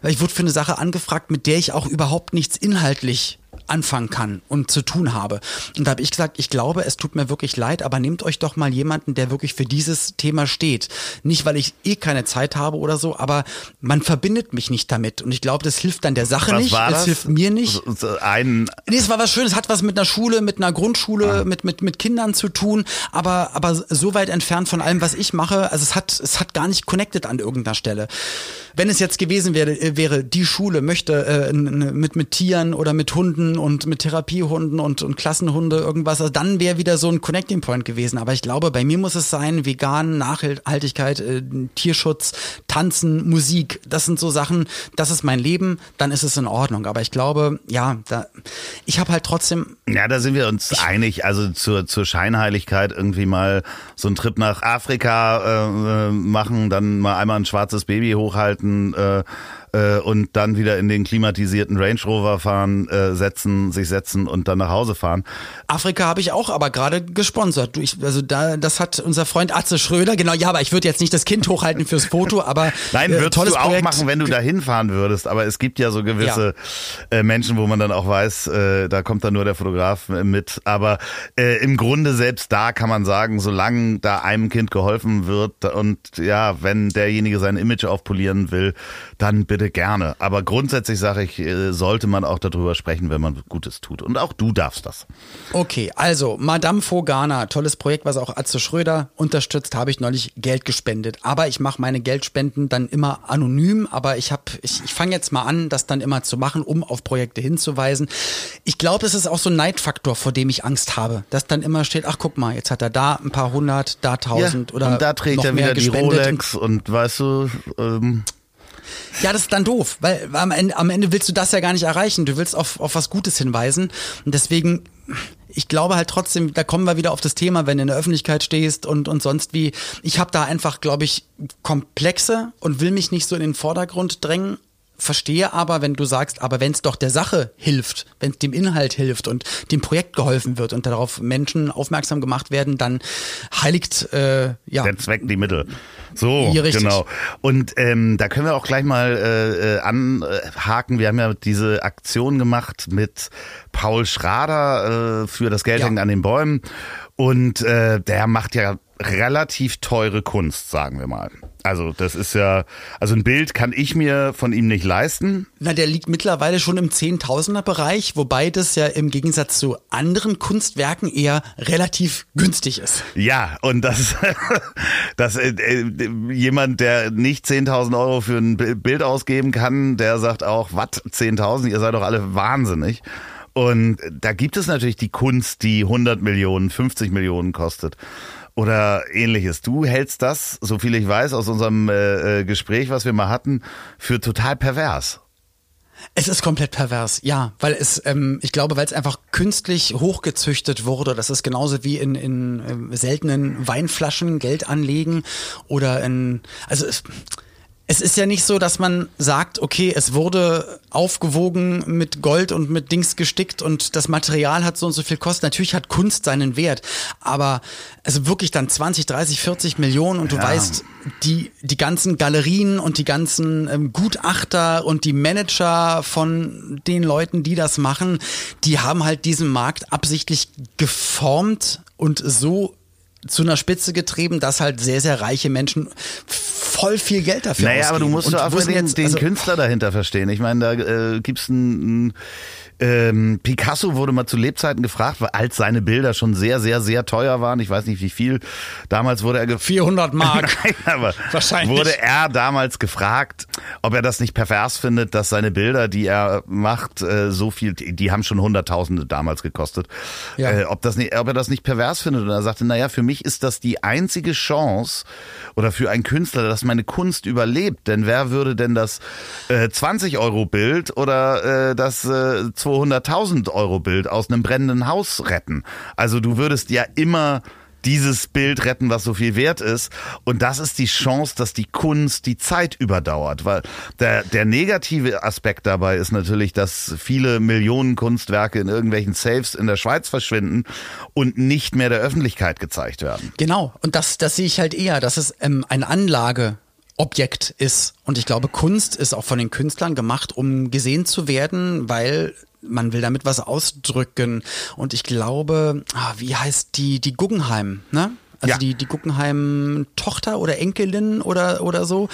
Weil ich wurde für eine Sache angefragt, mit der ich auch überhaupt nichts inhaltlich anfangen kann und zu tun habe. Und da habe ich gesagt, ich glaube, es tut mir wirklich leid, aber nehmt euch doch mal jemanden, der wirklich für dieses Thema steht. Nicht, weil ich eh keine Zeit habe oder so, aber man verbindet mich nicht damit. Und ich glaube, das hilft dann der Sache was nicht, war es das? hilft mir nicht. Ein, Nee, es war was Schönes, hat was mit einer Schule, mit einer Grundschule, mit, mit, mit Kindern zu tun, aber, aber so weit entfernt von allem, was ich mache. Also es hat, es hat gar nicht connected an irgendeiner Stelle. Wenn es jetzt gewesen wäre, äh, wäre die Schule möchte äh, mit, mit Tieren oder mit Hunden Hunden und mit Therapiehunden und, und Klassenhunde irgendwas. Also dann wäre wieder so ein Connecting Point gewesen. Aber ich glaube, bei mir muss es sein, vegan, Nachhaltigkeit, äh, Tierschutz, Tanzen, Musik. Das sind so Sachen, das ist mein Leben, dann ist es in Ordnung. Aber ich glaube, ja, da, ich habe halt trotzdem. Ja, da sind wir uns einig. Also zur, zur Scheinheiligkeit irgendwie mal so einen Trip nach Afrika äh, machen, dann mal einmal ein schwarzes Baby hochhalten, äh, äh, und dann wieder in den klimatisierten Range Rover fahren, äh, setzen, sich setzen und dann nach Hause fahren. Afrika habe ich auch aber gerade gesponsert. Du, ich, also da, das hat unser Freund Atze Schröder, genau, ja, aber ich würde jetzt nicht das Kind hochhalten fürs Foto, aber [laughs] Nein, äh, würdest du auch Projekt. machen, wenn du da hinfahren würdest, aber es gibt ja so gewisse ja. äh, Menschen, wo man dann auch weiß, äh, da kommt dann nur der Fotograf mit, aber äh, im Grunde selbst da kann man sagen, solange da einem Kind geholfen wird und ja, wenn derjenige sein Image aufpolieren will, dann bitte gerne. Aber grundsätzlich sage ich, äh, sollte man auch darüber sprechen, wenn man Gutes tut. Und auch du darfst das. Okay, also Madame Fogana, tolles Projekt, was auch Atze Schröder unterstützt, habe ich neulich Geld gespendet. Aber ich mache meine Geldspenden dann immer anonym. Aber ich habe, ich, ich fange jetzt mal an, das dann immer zu machen, um auf Projekte hinzuweisen. Ich glaube, es ist auch so ein Neidfaktor, vor dem ich Angst habe, dass dann immer steht, ach guck mal, jetzt hat er da ein paar hundert, da tausend ja, oder und da trägt er wieder die Rolex und, und weißt du, ähm, ja, das ist dann doof, weil am Ende, am Ende willst du das ja gar nicht erreichen. Du willst auf, auf was Gutes hinweisen. Und deswegen, ich glaube halt trotzdem, da kommen wir wieder auf das Thema, wenn du in der Öffentlichkeit stehst und, und sonst wie. Ich habe da einfach, glaube ich, Komplexe und will mich nicht so in den Vordergrund drängen verstehe aber, wenn du sagst, aber wenn es doch der Sache hilft, wenn es dem Inhalt hilft und dem Projekt geholfen wird und darauf Menschen aufmerksam gemacht werden, dann heiligt äh, ja der Zweck die Mittel. So, genau. Und ähm, da können wir auch gleich mal äh, äh, anhaken. Wir haben ja diese Aktion gemacht mit Paul Schrader äh, für das Geld ja. hängt an den Bäumen. Und äh, der macht ja relativ teure Kunst, sagen wir mal. Also das ist ja, also ein Bild kann ich mir von ihm nicht leisten. Na, der liegt mittlerweile schon im Zehntausender Bereich, wobei das ja im Gegensatz zu anderen Kunstwerken eher relativ günstig ist. Ja, und das, [laughs] das äh, äh jemand, der nicht 10.000 Euro für ein Bild ausgeben kann, der sagt auch, was, 10.000, ihr seid doch alle wahnsinnig. Und da gibt es natürlich die Kunst, die 100 Millionen, 50 Millionen kostet oder ähnliches. Du hältst das, so viel ich weiß, aus unserem äh, äh, Gespräch, was wir mal hatten, für total pervers. Es ist komplett pervers, ja, weil es, ähm, ich glaube, weil es einfach künstlich hochgezüchtet wurde. Das ist genauso wie in, in äh, seltenen Weinflaschen Geld anlegen oder in, also es, es ist ja nicht so, dass man sagt, okay, es wurde aufgewogen mit Gold und mit Dings gestickt und das Material hat so und so viel Kosten. Natürlich hat Kunst seinen Wert, aber also wirklich dann 20, 30, 40 Millionen und du ja. weißt, die, die ganzen Galerien und die ganzen ähm, Gutachter und die Manager von den Leuten, die das machen, die haben halt diesen Markt absichtlich geformt und so zu einer Spitze getrieben, dass halt sehr, sehr reiche Menschen voll viel Geld dafür naja, ausgeben. aber du musst doch auch den, den also Künstler dahinter verstehen. Ich meine, da äh, gibt's ein, ein ähm, Picasso wurde mal zu Lebzeiten gefragt, weil als seine Bilder schon sehr, sehr, sehr teuer waren. Ich weiß nicht wie viel. Damals wurde er 400 Mark. [laughs] Nein, aber Wahrscheinlich. wurde er damals gefragt, ob er das nicht pervers findet, dass seine Bilder, die er macht, äh, so viel, die, die haben schon Hunderttausende damals gekostet. Ja. Äh, ob das nicht, ob er das nicht pervers findet. Und er sagte, naja, für mich ist das die einzige Chance oder für einen Künstler, dass meine Kunst überlebt. Denn wer würde denn das äh, 20 Euro Bild oder äh, das äh, 200.000 Euro Bild aus einem brennenden Haus retten. Also du würdest ja immer dieses Bild retten, was so viel wert ist. Und das ist die Chance, dass die Kunst die Zeit überdauert. Weil der, der negative Aspekt dabei ist natürlich, dass viele Millionen Kunstwerke in irgendwelchen Safes in der Schweiz verschwinden und nicht mehr der Öffentlichkeit gezeigt werden. Genau. Und das, das sehe ich halt eher, dass es ähm, eine Anlage Objekt ist. Und ich glaube, Kunst ist auch von den Künstlern gemacht, um gesehen zu werden, weil man will damit was ausdrücken. Und ich glaube, ah, wie heißt die, die Guggenheim, ne? Also ja. die, die Guggenheim-Tochter oder Enkelin oder, oder so,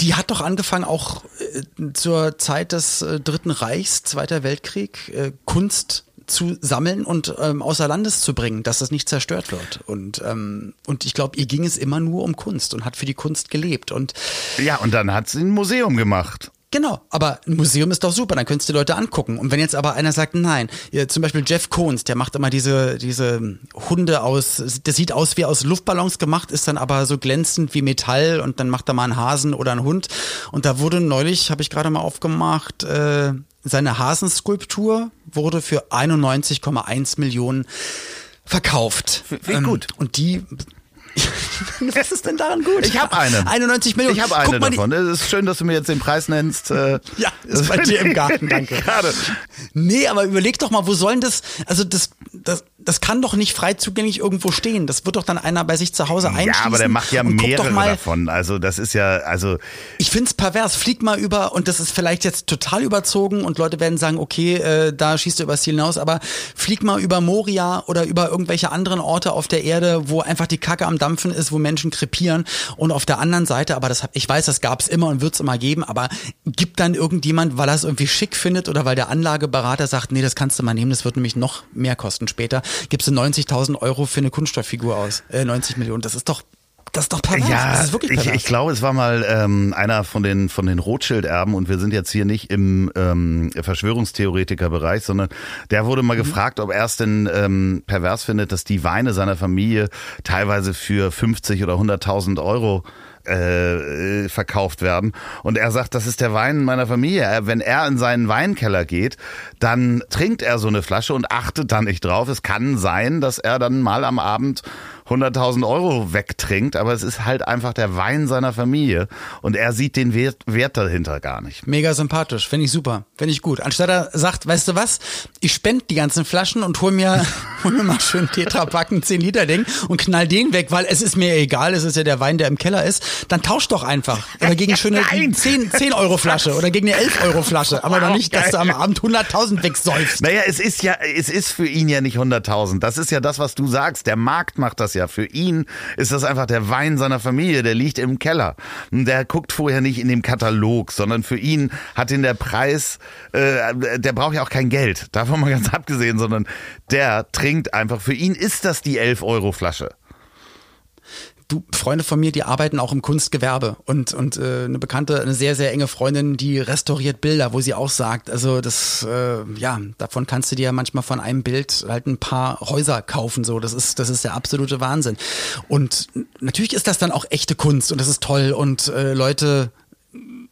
die hat doch angefangen, auch äh, zur Zeit des äh, Dritten Reichs, Zweiter Weltkrieg, äh, Kunst zu sammeln und ähm, außer Landes zu bringen, dass das nicht zerstört wird. Und, ähm, und ich glaube, ihr ging es immer nur um Kunst und hat für die Kunst gelebt. Und ja, und dann hat sie ein Museum gemacht. Genau, aber ein Museum ist doch super, dann könntest du die Leute angucken. Und wenn jetzt aber einer sagt, nein, zum Beispiel Jeff Koons, der macht immer diese, diese Hunde aus, das sieht aus wie aus Luftballons gemacht, ist dann aber so glänzend wie Metall und dann macht er mal einen Hasen oder einen Hund. Und da wurde neulich, habe ich gerade mal aufgemacht, äh, seine Hasenskulptur wurde für 91,1 Millionen verkauft. Finde ich gut. Und die [laughs] Was ist denn daran gut? Ich habe eine. 91 Millionen. Ich habe eine Guck davon. Es ist schön, dass du mir jetzt den Preis nennst. äh, Ja, ist bei dir im Garten, danke. [laughs] Gerade. Nee, aber überleg doch mal, wo sollen das, also das, das, das kann doch nicht frei zugänglich irgendwo stehen. Das wird doch dann einer bei sich zu Hause einschließen. Ja, aber der macht ja mehrere mal, davon. Also das ist ja, also Ich find's pervers. Flieg mal über und das ist vielleicht jetzt total überzogen und Leute werden sagen, okay, äh, da schießt du übers Ziel hinaus, aber flieg mal über Moria oder über irgendwelche anderen Orte auf der Erde, wo einfach die Kacke am Dampfen ist, wo Menschen krepieren. Und auf der anderen Seite, aber das ich weiß, das gab's immer und wird's immer geben, aber gibt dann irgendjemand, weil er es irgendwie schick findet oder weil der Anlageberater sagt, nee, das kannst du mal nehmen, das wird nämlich noch mehr kosten später, gibst du 90.000 Euro für eine Kunststofffigur aus, äh, 90 Millionen, das ist doch das ist doch pervers. Ja, das ist wirklich ich, pervers. ich glaube, es war mal ähm, einer von den von den Rothschild-Erben und wir sind jetzt hier nicht im ähm, Verschwörungstheoretiker-Bereich, sondern der wurde Mhm. mal gefragt, ob er es denn ähm, pervers findet, dass die Weine seiner Familie teilweise für 50 oder 100.000 Euro äh, verkauft werden. Und er sagt, das ist der Wein meiner Familie. Wenn er in seinen Weinkeller geht, dann trinkt er so eine Flasche und achtet da nicht drauf. Es kann sein, dass er dann mal am Abend 100.000 Euro wegtrinkt, aber es ist halt einfach der Wein seiner Familie und er sieht den Wert, Wert dahinter gar nicht. Mega sympathisch, finde ich super, finde ich gut. Anstatt er sagt, weißt du was, ich spend die ganzen Flaschen und hol mir, [laughs] hol mir mal schön Tetrapacken 10 Liter Ding und knall den weg, weil es ist mir egal, es ist ja der Wein, der im Keller ist. Dann tausch doch einfach. Oder gegen eine schöne Nein. 10, 10 Euro Flasche oder gegen eine 11 Euro Flasche. Aber doch nicht, dass du am Abend 100.000 wegsäufst. Naja, es ist ja, es ist für ihn ja nicht 100.000. Das ist ja das, was du sagst. Der Markt macht das ja. Für ihn ist das einfach der Wein seiner Familie. Der liegt im Keller. Und Der guckt vorher nicht in dem Katalog, sondern für ihn hat ihn der Preis, äh, der braucht ja auch kein Geld. Davon mal ganz abgesehen, sondern der trinkt einfach. Für ihn ist das die 11 Euro Flasche. Du, Freunde von mir, die arbeiten auch im Kunstgewerbe. Und, und äh, eine bekannte, eine sehr, sehr enge Freundin, die restauriert Bilder, wo sie auch sagt, also das, äh, ja, davon kannst du dir ja manchmal von einem Bild halt ein paar Häuser kaufen, so, das ist, das ist der absolute Wahnsinn. Und natürlich ist das dann auch echte Kunst und das ist toll. Und äh, Leute,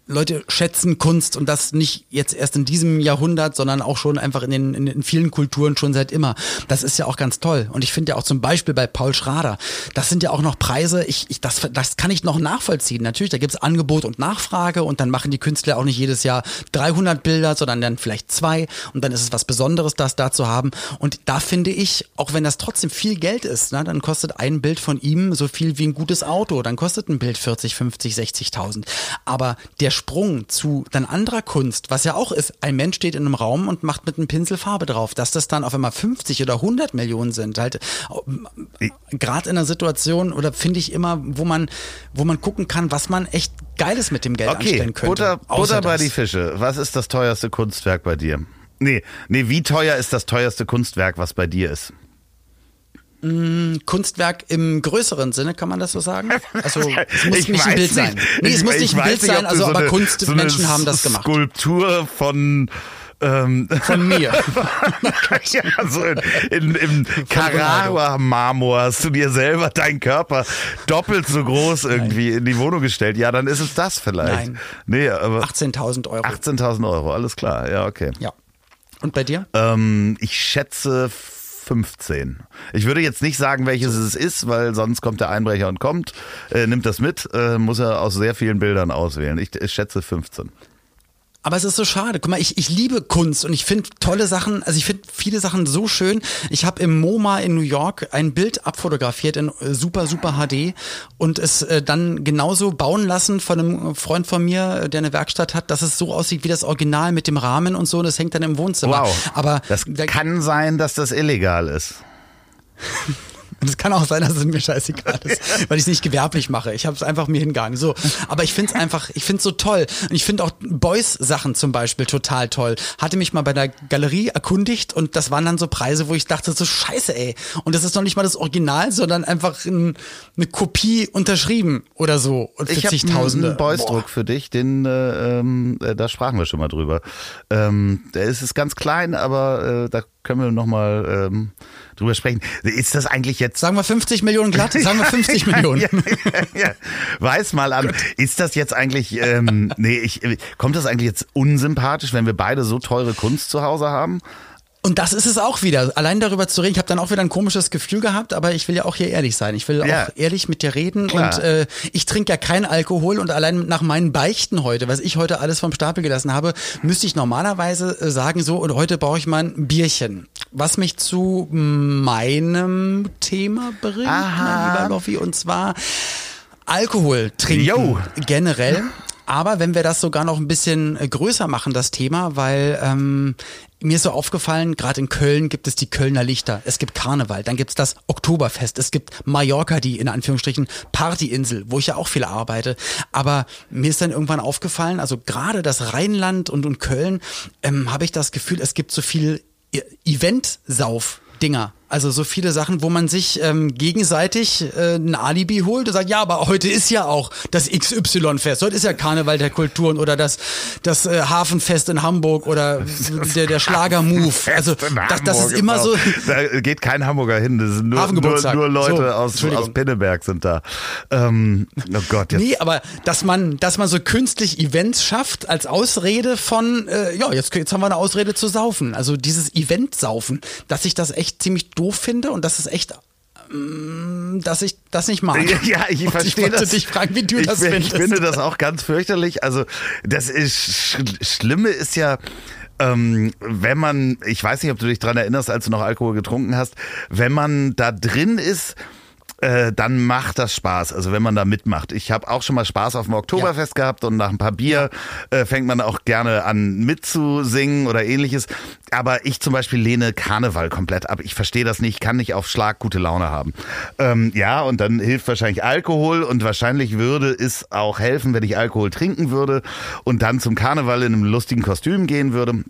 Leute schätzen Kunst und das nicht jetzt erst in diesem Jahrhundert, sondern auch schon einfach in den in, in vielen Kulturen schon seit immer. Das ist ja auch ganz toll. Und ich finde ja auch zum Beispiel bei Paul Schrader, das sind ja auch noch Preise, ich, ich, das, das kann ich noch nachvollziehen. Natürlich, da gibt's Angebot und Nachfrage und dann machen die Künstler auch nicht jedes Jahr 300 Bilder, sondern dann vielleicht zwei und dann ist es was Besonderes, das da zu haben. Und da finde ich, auch wenn das trotzdem viel Geld ist, ne, dann kostet ein Bild von ihm so viel wie ein gutes Auto. Dann kostet ein Bild 40, 50, 60.000. Aber der Sprung zu dann anderer Kunst, was ja auch ist, ein Mensch steht in einem Raum und macht mit einem Pinsel Farbe drauf, dass das dann auf einmal 50 oder 100 Millionen sind, halt gerade in einer Situation oder finde ich immer, wo man wo man gucken kann, was man echt Geiles mit dem Geld Okay, anstellen könnte. Butter, Butter bei das. die Fische. Was ist das teuerste Kunstwerk bei dir? Nee, nee, wie teuer ist das teuerste Kunstwerk, was bei dir ist? Kunstwerk im größeren Sinne, kann man das so sagen? Also [laughs] es muss Ich nicht ein Bild sein. Nee, es Ich- muss ich nicht ein Bild nicht, sein, also so aber eine- Kunstmenschen so haben das gemacht. Skulptur von ähm, Von mir. [laughs] ja, so in, in, im Carrara-Marmor hast du dir selber deinen Körper doppelt so groß irgendwie in die Wohnung gestellt. Ja, dann ist es das vielleicht. Nein. Nee, aber 18.000 Euro. 18.000 Euro, alles klar. Ja, okay. Ja. Und bei dir? Ähm, ich schätze 15. Ich würde jetzt nicht sagen, welches es ist, weil sonst kommt der Einbrecher und kommt, äh, nimmt das mit, äh, muss er aus sehr vielen Bildern auswählen. Ich, ich schätze 15. Aber es ist so schade. Guck mal, ich, ich liebe Kunst und ich finde tolle Sachen, also ich finde viele Sachen so schön. Ich habe im MoMA in New York ein Bild abfotografiert in äh, super, super HD und es äh, dann genauso bauen lassen von einem Freund von mir, äh, der eine Werkstatt hat, dass es so aussieht wie das Original mit dem Rahmen und so und es hängt dann im Wohnzimmer. Wow. Aber das da- kann sein, dass das illegal ist. [laughs] [laughs] Und es kann auch sein, dass es mir scheißegal ist, [laughs] weil ich es nicht gewerblich mache. Ich habe es einfach mir hingegangen. So, aber ich finde es einfach, ich finde es so toll. Und ich finde auch Boys-Sachen zum Beispiel total toll. Hatte mich mal bei der Galerie erkundigt und das waren dann so Preise, wo ich dachte, so scheiße, ey. Und das ist noch nicht mal das Original, sondern einfach ein, eine Kopie unterschrieben oder so. Und Ich habe 40.000. einen Boys-Druck für dich, den, äh, ähm, äh, da sprachen wir schon mal drüber. Ähm, der ist, ist ganz klein, aber äh, da können wir nochmal ähm, drüber sprechen. Ist das eigentlich jetzt Sagen wir 50 Millionen glatt? Sagen wir 50 [laughs] Millionen. ja, ja, ja. Weiß mal an. Ist das jetzt eigentlich, ähm, nee, ich, kommt das eigentlich jetzt unsympathisch, wenn wir beide so teure Kunst zu Hause haben? Und das ist es auch wieder. Allein darüber zu reden, ich habe dann auch wieder ein komisches Gefühl gehabt, aber ich will ja auch hier ehrlich sein. Ich will Ja. auch ehrlich mit dir reden. Klar. Und äh, ich trinke ja keinen Alkohol und allein nach meinen Beichten heute, was ich heute alles vom Stapel gelassen habe, müsste ich normalerweise äh, sagen so, und heute brauche ich mal ein Bierchen. Was mich zu meinem Thema bringt, Aha. mein lieber Loffi, und zwar Alkohol trinken Yo. generell. Aber wenn wir das sogar noch ein bisschen äh, größer machen, das Thema, weil ähm, mir ist so aufgefallen, gerade in Köln gibt es die Kölner Lichter, es gibt Karneval, dann gibt es das Oktoberfest, es gibt Mallorca, die in Anführungsstrichen Partyinsel, wo ich ja auch viel arbeite. Aber mir ist dann irgendwann aufgefallen, also gerade das Rheinland und, und Köln, ähm, habe ich das Gefühl, es gibt so viel E- Event-Sauf-Dinger. Also so viele Sachen, wo man sich ähm, gegenseitig äh, ein Alibi holt und sagt, ja, aber heute ist ja auch das XY-Fest, heute ist ja Karneval der Kulturen oder das, das äh, Hafenfest in Hamburg oder [laughs] der, der Schlager-Move. Also das, das ist immer auch. so, Da geht kein Hamburger hin, das sind nur, nur, nur Leute So, aus, aus Pinneberg sind da. Ähm, oh Gott, jetzt. Nee, aber dass man, dass man so künstlich Events schafft als Ausrede von, äh, ja, jetzt, jetzt haben wir eine Ausrede zu saufen. Also dieses Event-Saufen, dass ich das echt ziemlich doof finde und das ist echt, ähm, dass ich das nicht mag. Ja, ich Und verstehe ich wollte das. dich fragen, wie du ich, das ich findest. finde das auch ganz fürchterlich. Also das ist sch Schlimme ist ja. Ähm, wenn man, ich weiß nicht, ob du dich dran erinnerst, als du noch Alkohol getrunken hast, wenn man da drin ist, äh, dann macht das Spaß. Also wenn man da mitmacht. Ich habe auch schon mal Spaß auf dem Oktoberfest gehabt und nach ein paar Bier äh, fängt man auch gerne an mitzusingen oder ähnliches. Aber ich zum Beispiel lehne Karneval komplett ab. Ich verstehe das nicht, kann nicht auf Schlag gute Laune haben. Ähm, ja, und dann hilft wahrscheinlich Alkohol und wahrscheinlich würde es auch helfen, wenn ich Alkohol trinken würde und dann zum Karneval in einem lustigen Kostüm gehen würde.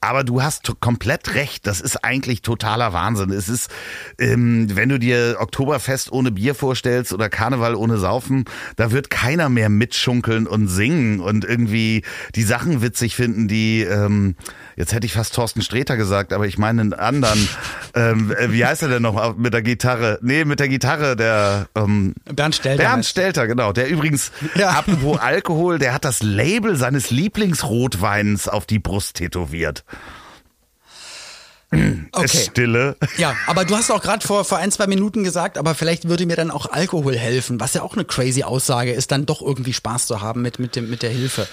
Aber du hast komplett recht. Das ist eigentlich totaler Wahnsinn. Es ist, ähm, wenn du dir Oktoberfest ohne Bier vorstellst oder Karneval ohne Saufen, da wird keiner mehr mitschunkeln und singen und irgendwie die Sachen witzig finden, die, ähm, jetzt hätte ich fast Thorsten Sträter gesagt, aber ich meine einen anderen. [laughs] ähm, äh, wie heißt er denn noch mit der Gitarre? Nee, mit der Gitarre, der ähm, Bernd Stelter. Bernd Stelter, genau. Der übrigens, Ja. apropos Alkohol, der hat das Label seines Lieblingsrotweins auf die Brust tätowiert. Okay. Stille. Ja, aber du hast auch gerade vor, vor ein, zwei Minuten gesagt, aber vielleicht würde mir dann auch Alkohol helfen, was ja auch eine crazy Aussage ist, dann doch irgendwie Spaß zu haben mit, mit, dem, mit der Hilfe.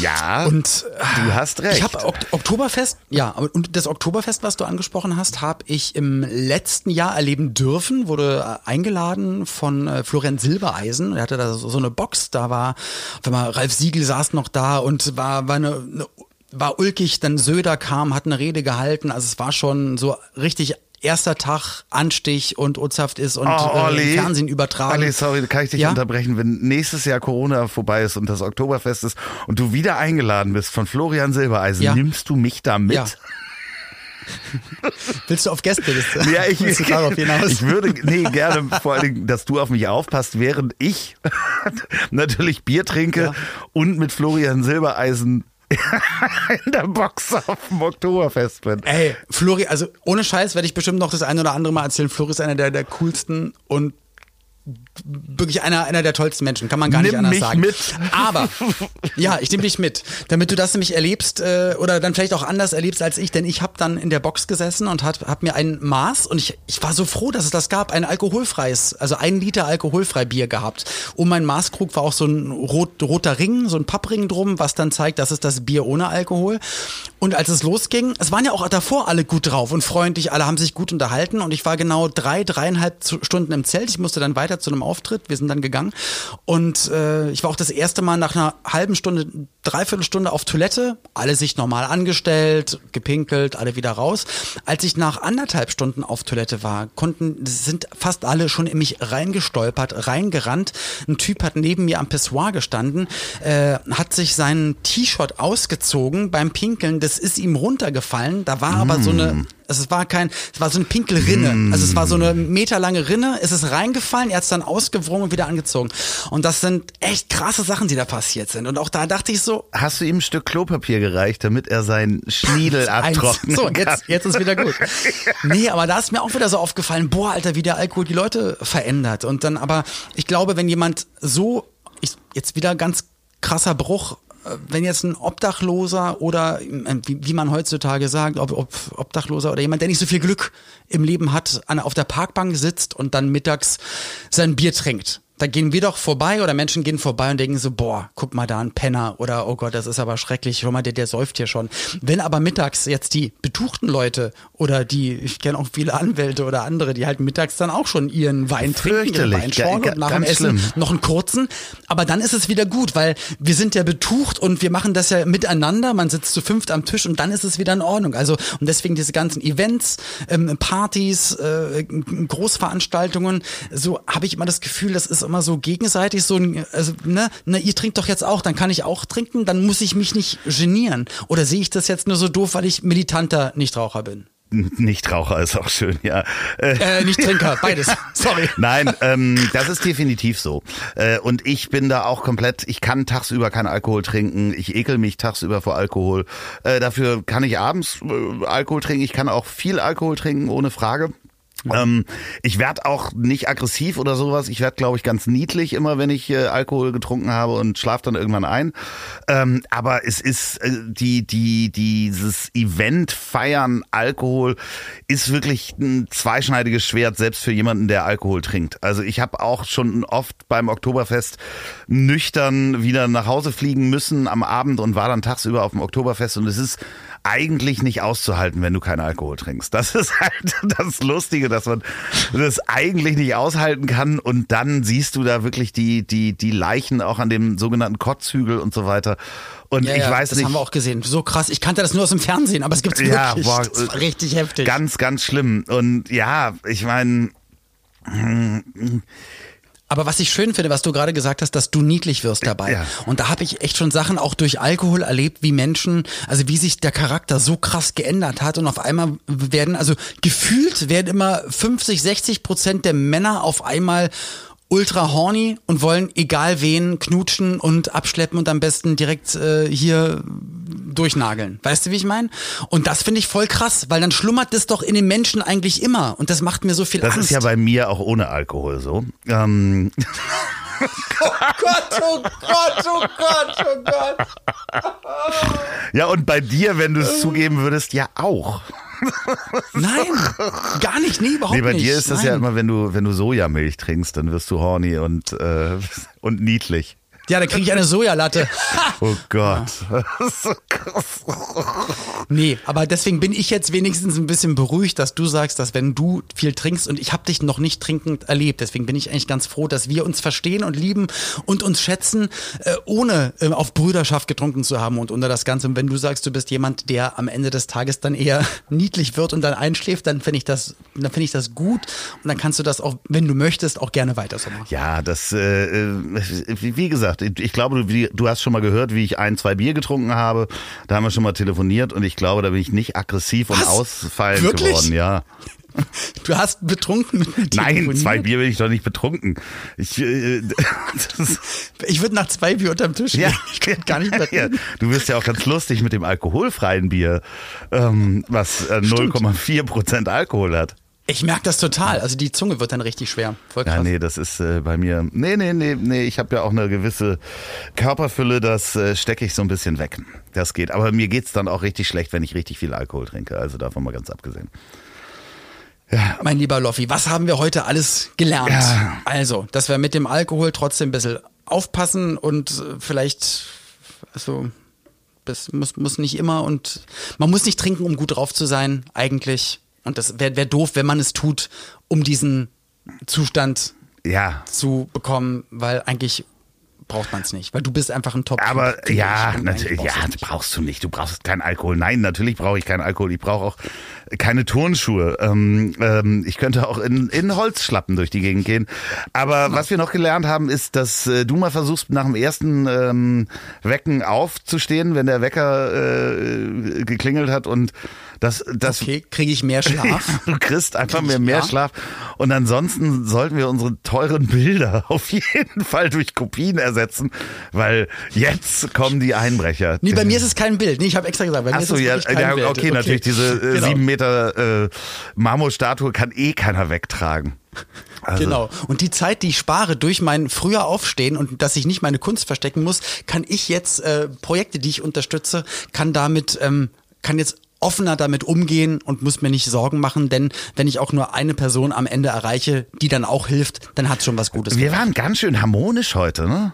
Ja, Und du hast recht. Ich habe ok Oktoberfest, ja, und das Oktoberfest, was du angesprochen hast, habe ich im letzten Jahr erleben dürfen, wurde äh, eingeladen von äh, Florian Silbereisen. Er hatte da so so eine Box, da war, auf einmal Ralf Siegel saß noch da und war, war eine, eine war ulkig, dann Söder kam, hat eine Rede gehalten, also es war schon so richtig erster Tag Anstich und Ozhaft ist und Oh, äh, Fernsehen übertragen. Olli, sorry, kann ich dich Ja? unterbrechen, wenn nächstes Jahr Corona vorbei ist und das Oktoberfest ist und du wieder eingeladen bist von Florian Silbereisen, Ja. nimmst du mich da mit? Ja. [laughs] Willst du auf Gästeliste? [laughs] Ja, ich, hinaus? ich würde, nee, gerne vor allen Dingen, dass du auf mich aufpasst, während ich [laughs] natürlich Bier trinke Ja. und mit Florian Silbereisen [laughs] in der Box auf dem Oktoberfest bin. Ey, Flori, also ohne Scheiß werde ich bestimmt noch das eine oder andere Mal erzählen. Flori ist einer der, der coolsten und wirklich einer, einer der tollsten Menschen, kann man gar nicht Nimm anders mich sagen. mit. Aber, ja, ich nehme dich mit, damit du das nämlich erlebst äh, oder dann vielleicht auch anders erlebst als ich, denn ich habe dann in der Box gesessen und hat, hab mir ein Maß und ich, ich war so froh, dass es das gab, ein alkoholfreies, also ein Liter alkoholfrei Bier gehabt. Um mein Maßkrug war auch so ein rot, roter Ring, so ein Pappring drum, was dann zeigt, das ist das Bier ohne Alkohol. Und als es losging, es waren ja auch davor alle gut drauf und freundlich, alle haben sich gut unterhalten und ich war genau drei, dreieinhalb Stunden im Zelt. Ich musste dann weiter zu einem Auftritt, wir sind dann gegangen und äh, ich war auch das erste Mal nach einer halben Stunde, dreiviertel Stunde auf Toilette, alle sich normal angestellt, gepinkelt, alle wieder raus. Als ich nach anderthalb Stunden auf Toilette war, konnten, sind fast alle schon in mich reingestolpert, reingerannt. Ein Typ hat neben mir am Pissoir gestanden, äh, hat sich sein T-Shirt ausgezogen beim Pinkeln, das ist ihm runtergefallen. Da war aber so eine, also es war kein, es war so eine Pinkelrinne. Also es war so eine meterlange Rinne, es ist reingefallen, er hat es dann ausgewrungen und wieder angezogen. Und das sind echt krasse Sachen, die da passiert sind. Und auch da dachte ich so. Hast du ihm ein Stück Klopapier gereicht, damit er seinen Schniedel abtrocknet? So, jetzt, jetzt ist wieder gut. [laughs] Nee, aber da ist mir auch wieder so aufgefallen, boah, Alter, wie der Alkohol die Leute verändert. Und dann aber, ich glaube, wenn jemand so, ich, jetzt wieder ganz krasser Bruch, wenn jetzt ein Obdachloser oder äh, wie, wie man heutzutage sagt, ob, ob Obdachloser oder jemand, der nicht so viel Glück im Leben hat, an, auf der Parkbank sitzt und dann mittags sein Bier trinkt da gehen wir doch vorbei oder Menschen gehen vorbei und denken so, boah, guck mal da ein Penner oder oh Gott, das ist aber schrecklich, schau mal, der, der säuft hier schon. Wenn aber mittags jetzt die betuchten Leute oder die, ich kenne auch viele Anwälte oder andere, die halt mittags dann auch schon ihren Wein trinken, ihren Wein schauen und nach dem Essen schlimm. noch einen kurzen, aber dann ist es wieder gut, weil wir sind ja betucht und wir machen das ja miteinander, man sitzt zu fünft am Tisch und dann ist es wieder in Ordnung. Also und deswegen diese ganzen Events, ähm, Partys, äh, Großveranstaltungen, so habe ich immer das Gefühl, das ist immer so gegenseitig so ein, also, ne, ne, ihr trinkt doch jetzt auch, dann kann ich auch trinken, dann muss ich mich nicht genieren. Oder sehe ich das jetzt nur so doof, weil ich militanter Nichtraucher bin? [laughs] Nichtraucher ist auch schön, ja. Äh, nicht Trinker, [laughs] beides. Sorry. Nein, ähm, das ist definitiv so. Äh, und ich bin da auch komplett, ich kann tagsüber keinen Alkohol trinken. Ich ekel mich tagsüber vor Alkohol. Äh, dafür kann ich abends äh, Alkohol trinken. Ich kann auch viel Alkohol trinken, ohne Frage. Ähm, ich werde auch nicht aggressiv oder sowas. Ich werde, glaube ich, ganz niedlich immer, wenn ich äh, Alkohol getrunken habe und schlaf dann irgendwann ein. Ähm, aber es ist äh, die die dieses Event feiern Alkohol ist wirklich ein zweischneidiges Schwert selbst für jemanden, der Alkohol trinkt. Also ich habe auch schon oft beim Oktoberfest nüchtern wieder nach Hause fliegen müssen am Abend und war dann tagsüber auf dem Oktoberfest und es ist eigentlich nicht auszuhalten, wenn du keinen Alkohol trinkst. Das ist halt [laughs] das Lustige, dass man das eigentlich nicht aushalten kann und dann siehst du da wirklich die, die, die Leichen auch an dem sogenannten Kotzhügel und so weiter. Und ja, ich weiß das nicht. Das haben wir auch gesehen. So krass. Ich kannte das nur aus dem Fernsehen, aber es gibt's wirklich. Ja, boah, das war richtig heftig. Ganz, ganz schlimm. Und ja, ich meine, aber was ich schön finde, was du gerade gesagt hast, dass du niedlich wirst dabei. Ja. Und da habe ich echt schon Sachen auch durch Alkohol erlebt, wie Menschen, also wie sich der Charakter so krass geändert hat und auf einmal werden, also gefühlt werden immer 50, 60 Prozent der Männer auf einmal ultra horny und wollen egal wen knutschen und abschleppen und am besten direkt äh, hier durchnageln. Weißt du, wie ich meine? Und das finde ich voll krass, weil dann schlummert das doch in den Menschen eigentlich immer und das macht mir so viel das Angst. Das ist ja bei mir auch ohne Alkohol so. Ähm. oh Gott, oh Gott, oh Gott, oh Gott. [laughs] Ja, und bei dir, wenn du es zugeben würdest, ja auch. Nein, gar nicht, nee, überhaupt nicht. Nee, bei dir ist das Nein. ja immer, wenn du, wenn du Sojamilch trinkst, dann wirst du horny und, äh, [laughs] und niedlich. Ja, dann kriege ich eine Sojalatte. [laughs] oh Gott. Nee, aber deswegen bin ich jetzt wenigstens ein bisschen beruhigt, dass du sagst, dass wenn du viel trinkst und ich habe dich noch nicht trinkend erlebt, deswegen bin ich eigentlich ganz froh, dass wir uns verstehen und lieben und uns schätzen, äh, ohne äh, auf Brüderschaft getrunken zu haben und unter das Ganze. Und wenn du sagst, du bist jemand, der am Ende des Tages dann eher [laughs] niedlich wird und dann einschläft, dann finde ich das, dann finde ich das gut und dann kannst du das auch, wenn du möchtest, auch gerne weiter so machen. Ja, das, äh, wie gesagt, ich glaube, du, du hast schon mal gehört, wie ich ein, zwei Bier getrunken habe. Da haben wir schon mal telefoniert und ich glaube, da bin ich nicht aggressiv Was? und ausfallend Wirklich? geworden, ja. Du hast betrunken Nein, zwei Bier bin ich doch nicht betrunken. Ich, äh, [laughs] ich würde nach zwei Bier unterm Tisch ja, Ich kann gar nicht mehr [laughs] ja, Du bist ja auch ganz lustig mit dem alkoholfreien Bier, ähm, was äh, 0,4 Prozent Alkohol hat. Ich merke das total. Also die Zunge wird dann richtig schwer. Voll krass. Ja, nee, das ist äh, bei mir. Nee, nee, nee, nee. Ich habe ja auch eine gewisse Körperfülle, das äh, stecke ich so ein bisschen weg. Das geht. Aber mir geht's dann auch richtig schlecht, wenn ich richtig viel Alkohol trinke. Also davon mal ganz abgesehen. Ja. Mein lieber Loffi, was haben wir heute alles gelernt? Ja. Also, dass wir mit dem Alkohol trotzdem ein bisschen aufpassen und äh, vielleicht, also Das muss, muss nicht immer und man muss nicht trinken, um gut drauf zu sein, eigentlich. Und das wäre wär doof, wenn man es tut, um diesen Zustand Ja. zu bekommen, weil eigentlich braucht man es nicht, weil du bist einfach ein top Aber finde ja, natürlich, ja, brauchst das brauchst du nicht. Du brauchst keinen Alkohol. Nein, natürlich brauche ich keinen Alkohol. Ich brauche auch keine Turnschuhe. Ähm, ähm, ich könnte auch in, in Holzschlappen durch die Gegend gehen. Aber was wir noch gelernt haben, ist, dass äh, du mal versuchst, nach dem ersten ähm, Wecken aufzustehen, wenn der Wecker äh, geklingelt hat und das, das Okay, kriege ich mehr Schlaf? [laughs] Du kriegst einfach mehr, mehr. Schlaf. Und ansonsten sollten wir unsere teuren Bilder [laughs] auf jeden Fall durch Kopien ersetzen, weil jetzt kommen die Einbrecher. Nee, bei mir ist es kein Bild. Nee, ich habe extra gesagt, bei mir Achso, ist es ja, kein ja, Bild. okay, natürlich, diese äh, Genau. sieben Meter äh, Marmorstatue kann eh keiner wegtragen. Also, Genau. Und die Zeit, die ich spare durch mein früher Aufstehen und dass ich nicht meine Kunst verstecken muss, kann ich jetzt äh, Projekte, die ich unterstütze, kann damit, ähm, kann jetzt offener damit umgehen und muss mir nicht Sorgen machen, denn wenn ich auch nur eine Person am Ende erreiche, die dann auch hilft, dann hat schon was Gutes. Wir gemacht. waren ganz schön harmonisch heute, ne?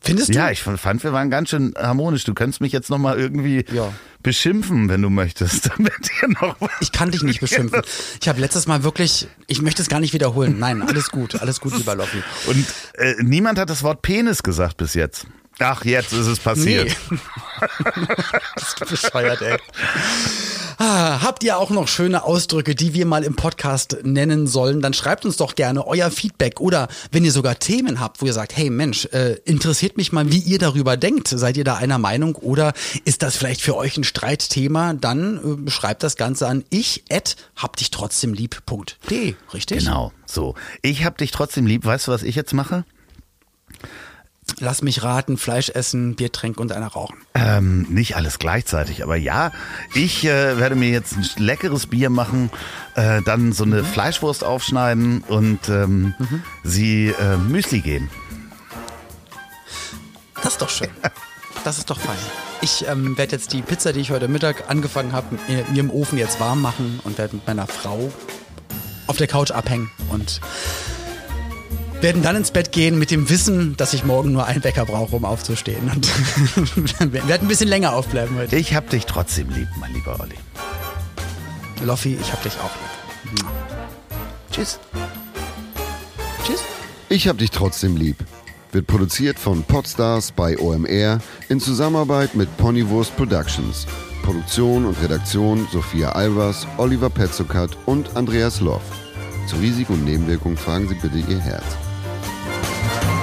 Findest du? Ja, ich fand, wir waren ganz schön harmonisch. Du könntest mich jetzt nochmal irgendwie Ja. beschimpfen, wenn du möchtest. [laughs] Damit dir noch was Ich kann dich nicht beschimpfen. Ich habe letztes Mal wirklich, ich möchte es gar nicht wiederholen. Nein, alles gut, alles gut, lieber Loffi. Und äh, niemand hat das Wort Penis gesagt bis jetzt. Ach, jetzt ist es passiert. Nee. [laughs] Bist du bescheuert, ey. Ah, habt ihr auch noch schöne Ausdrücke, die wir mal im Podcast nennen sollen? Dann schreibt uns doch gerne euer Feedback oder wenn ihr sogar Themen habt, wo ihr sagt, hey Mensch, äh, interessiert mich mal, wie ihr darüber denkt. Seid ihr da einer Meinung oder ist das vielleicht für euch ein Streitthema? Dann äh, schreibt das Ganze an ich at hab dich trotzdem lieb.de, richtig? Genau, so. Ich hab dich trotzdem lieb. Weißt du, was ich jetzt mache? Lass mich raten, Fleisch essen, Bier trinken und einer rauchen. Ähm, nicht alles gleichzeitig, aber ja, ich äh, werde mir jetzt ein leckeres Bier machen, äh, dann so eine Fleischwurst aufschneiden und ähm, sie äh, Müsli geben. Das ist doch schön. [laughs] Das ist doch fein. Ich ähm, werde jetzt die Pizza, die ich heute Mittag angefangen habe, mir im Ofen jetzt warm machen und werde mit meiner Frau auf der Couch abhängen und werden dann ins Bett gehen mit dem Wissen, dass ich morgen nur einen Wecker brauche, um aufzustehen. Und [laughs] wir werden ein bisschen länger aufbleiben heute. Ich hab dich trotzdem lieb, mein lieber Olli. Loffi, ich hab dich auch lieb. Tschüss. Tschüss. Ich hab dich trotzdem lieb. Wird produziert von Podstars bei OMR in Zusammenarbeit mit Ponywurst Productions. Produktion und Redaktion Sophia Albers, Oliver Petzokat und Andreas Loff. Zu Risiken und Nebenwirkungen fragen Sie bitte Ihr Herz. Bye.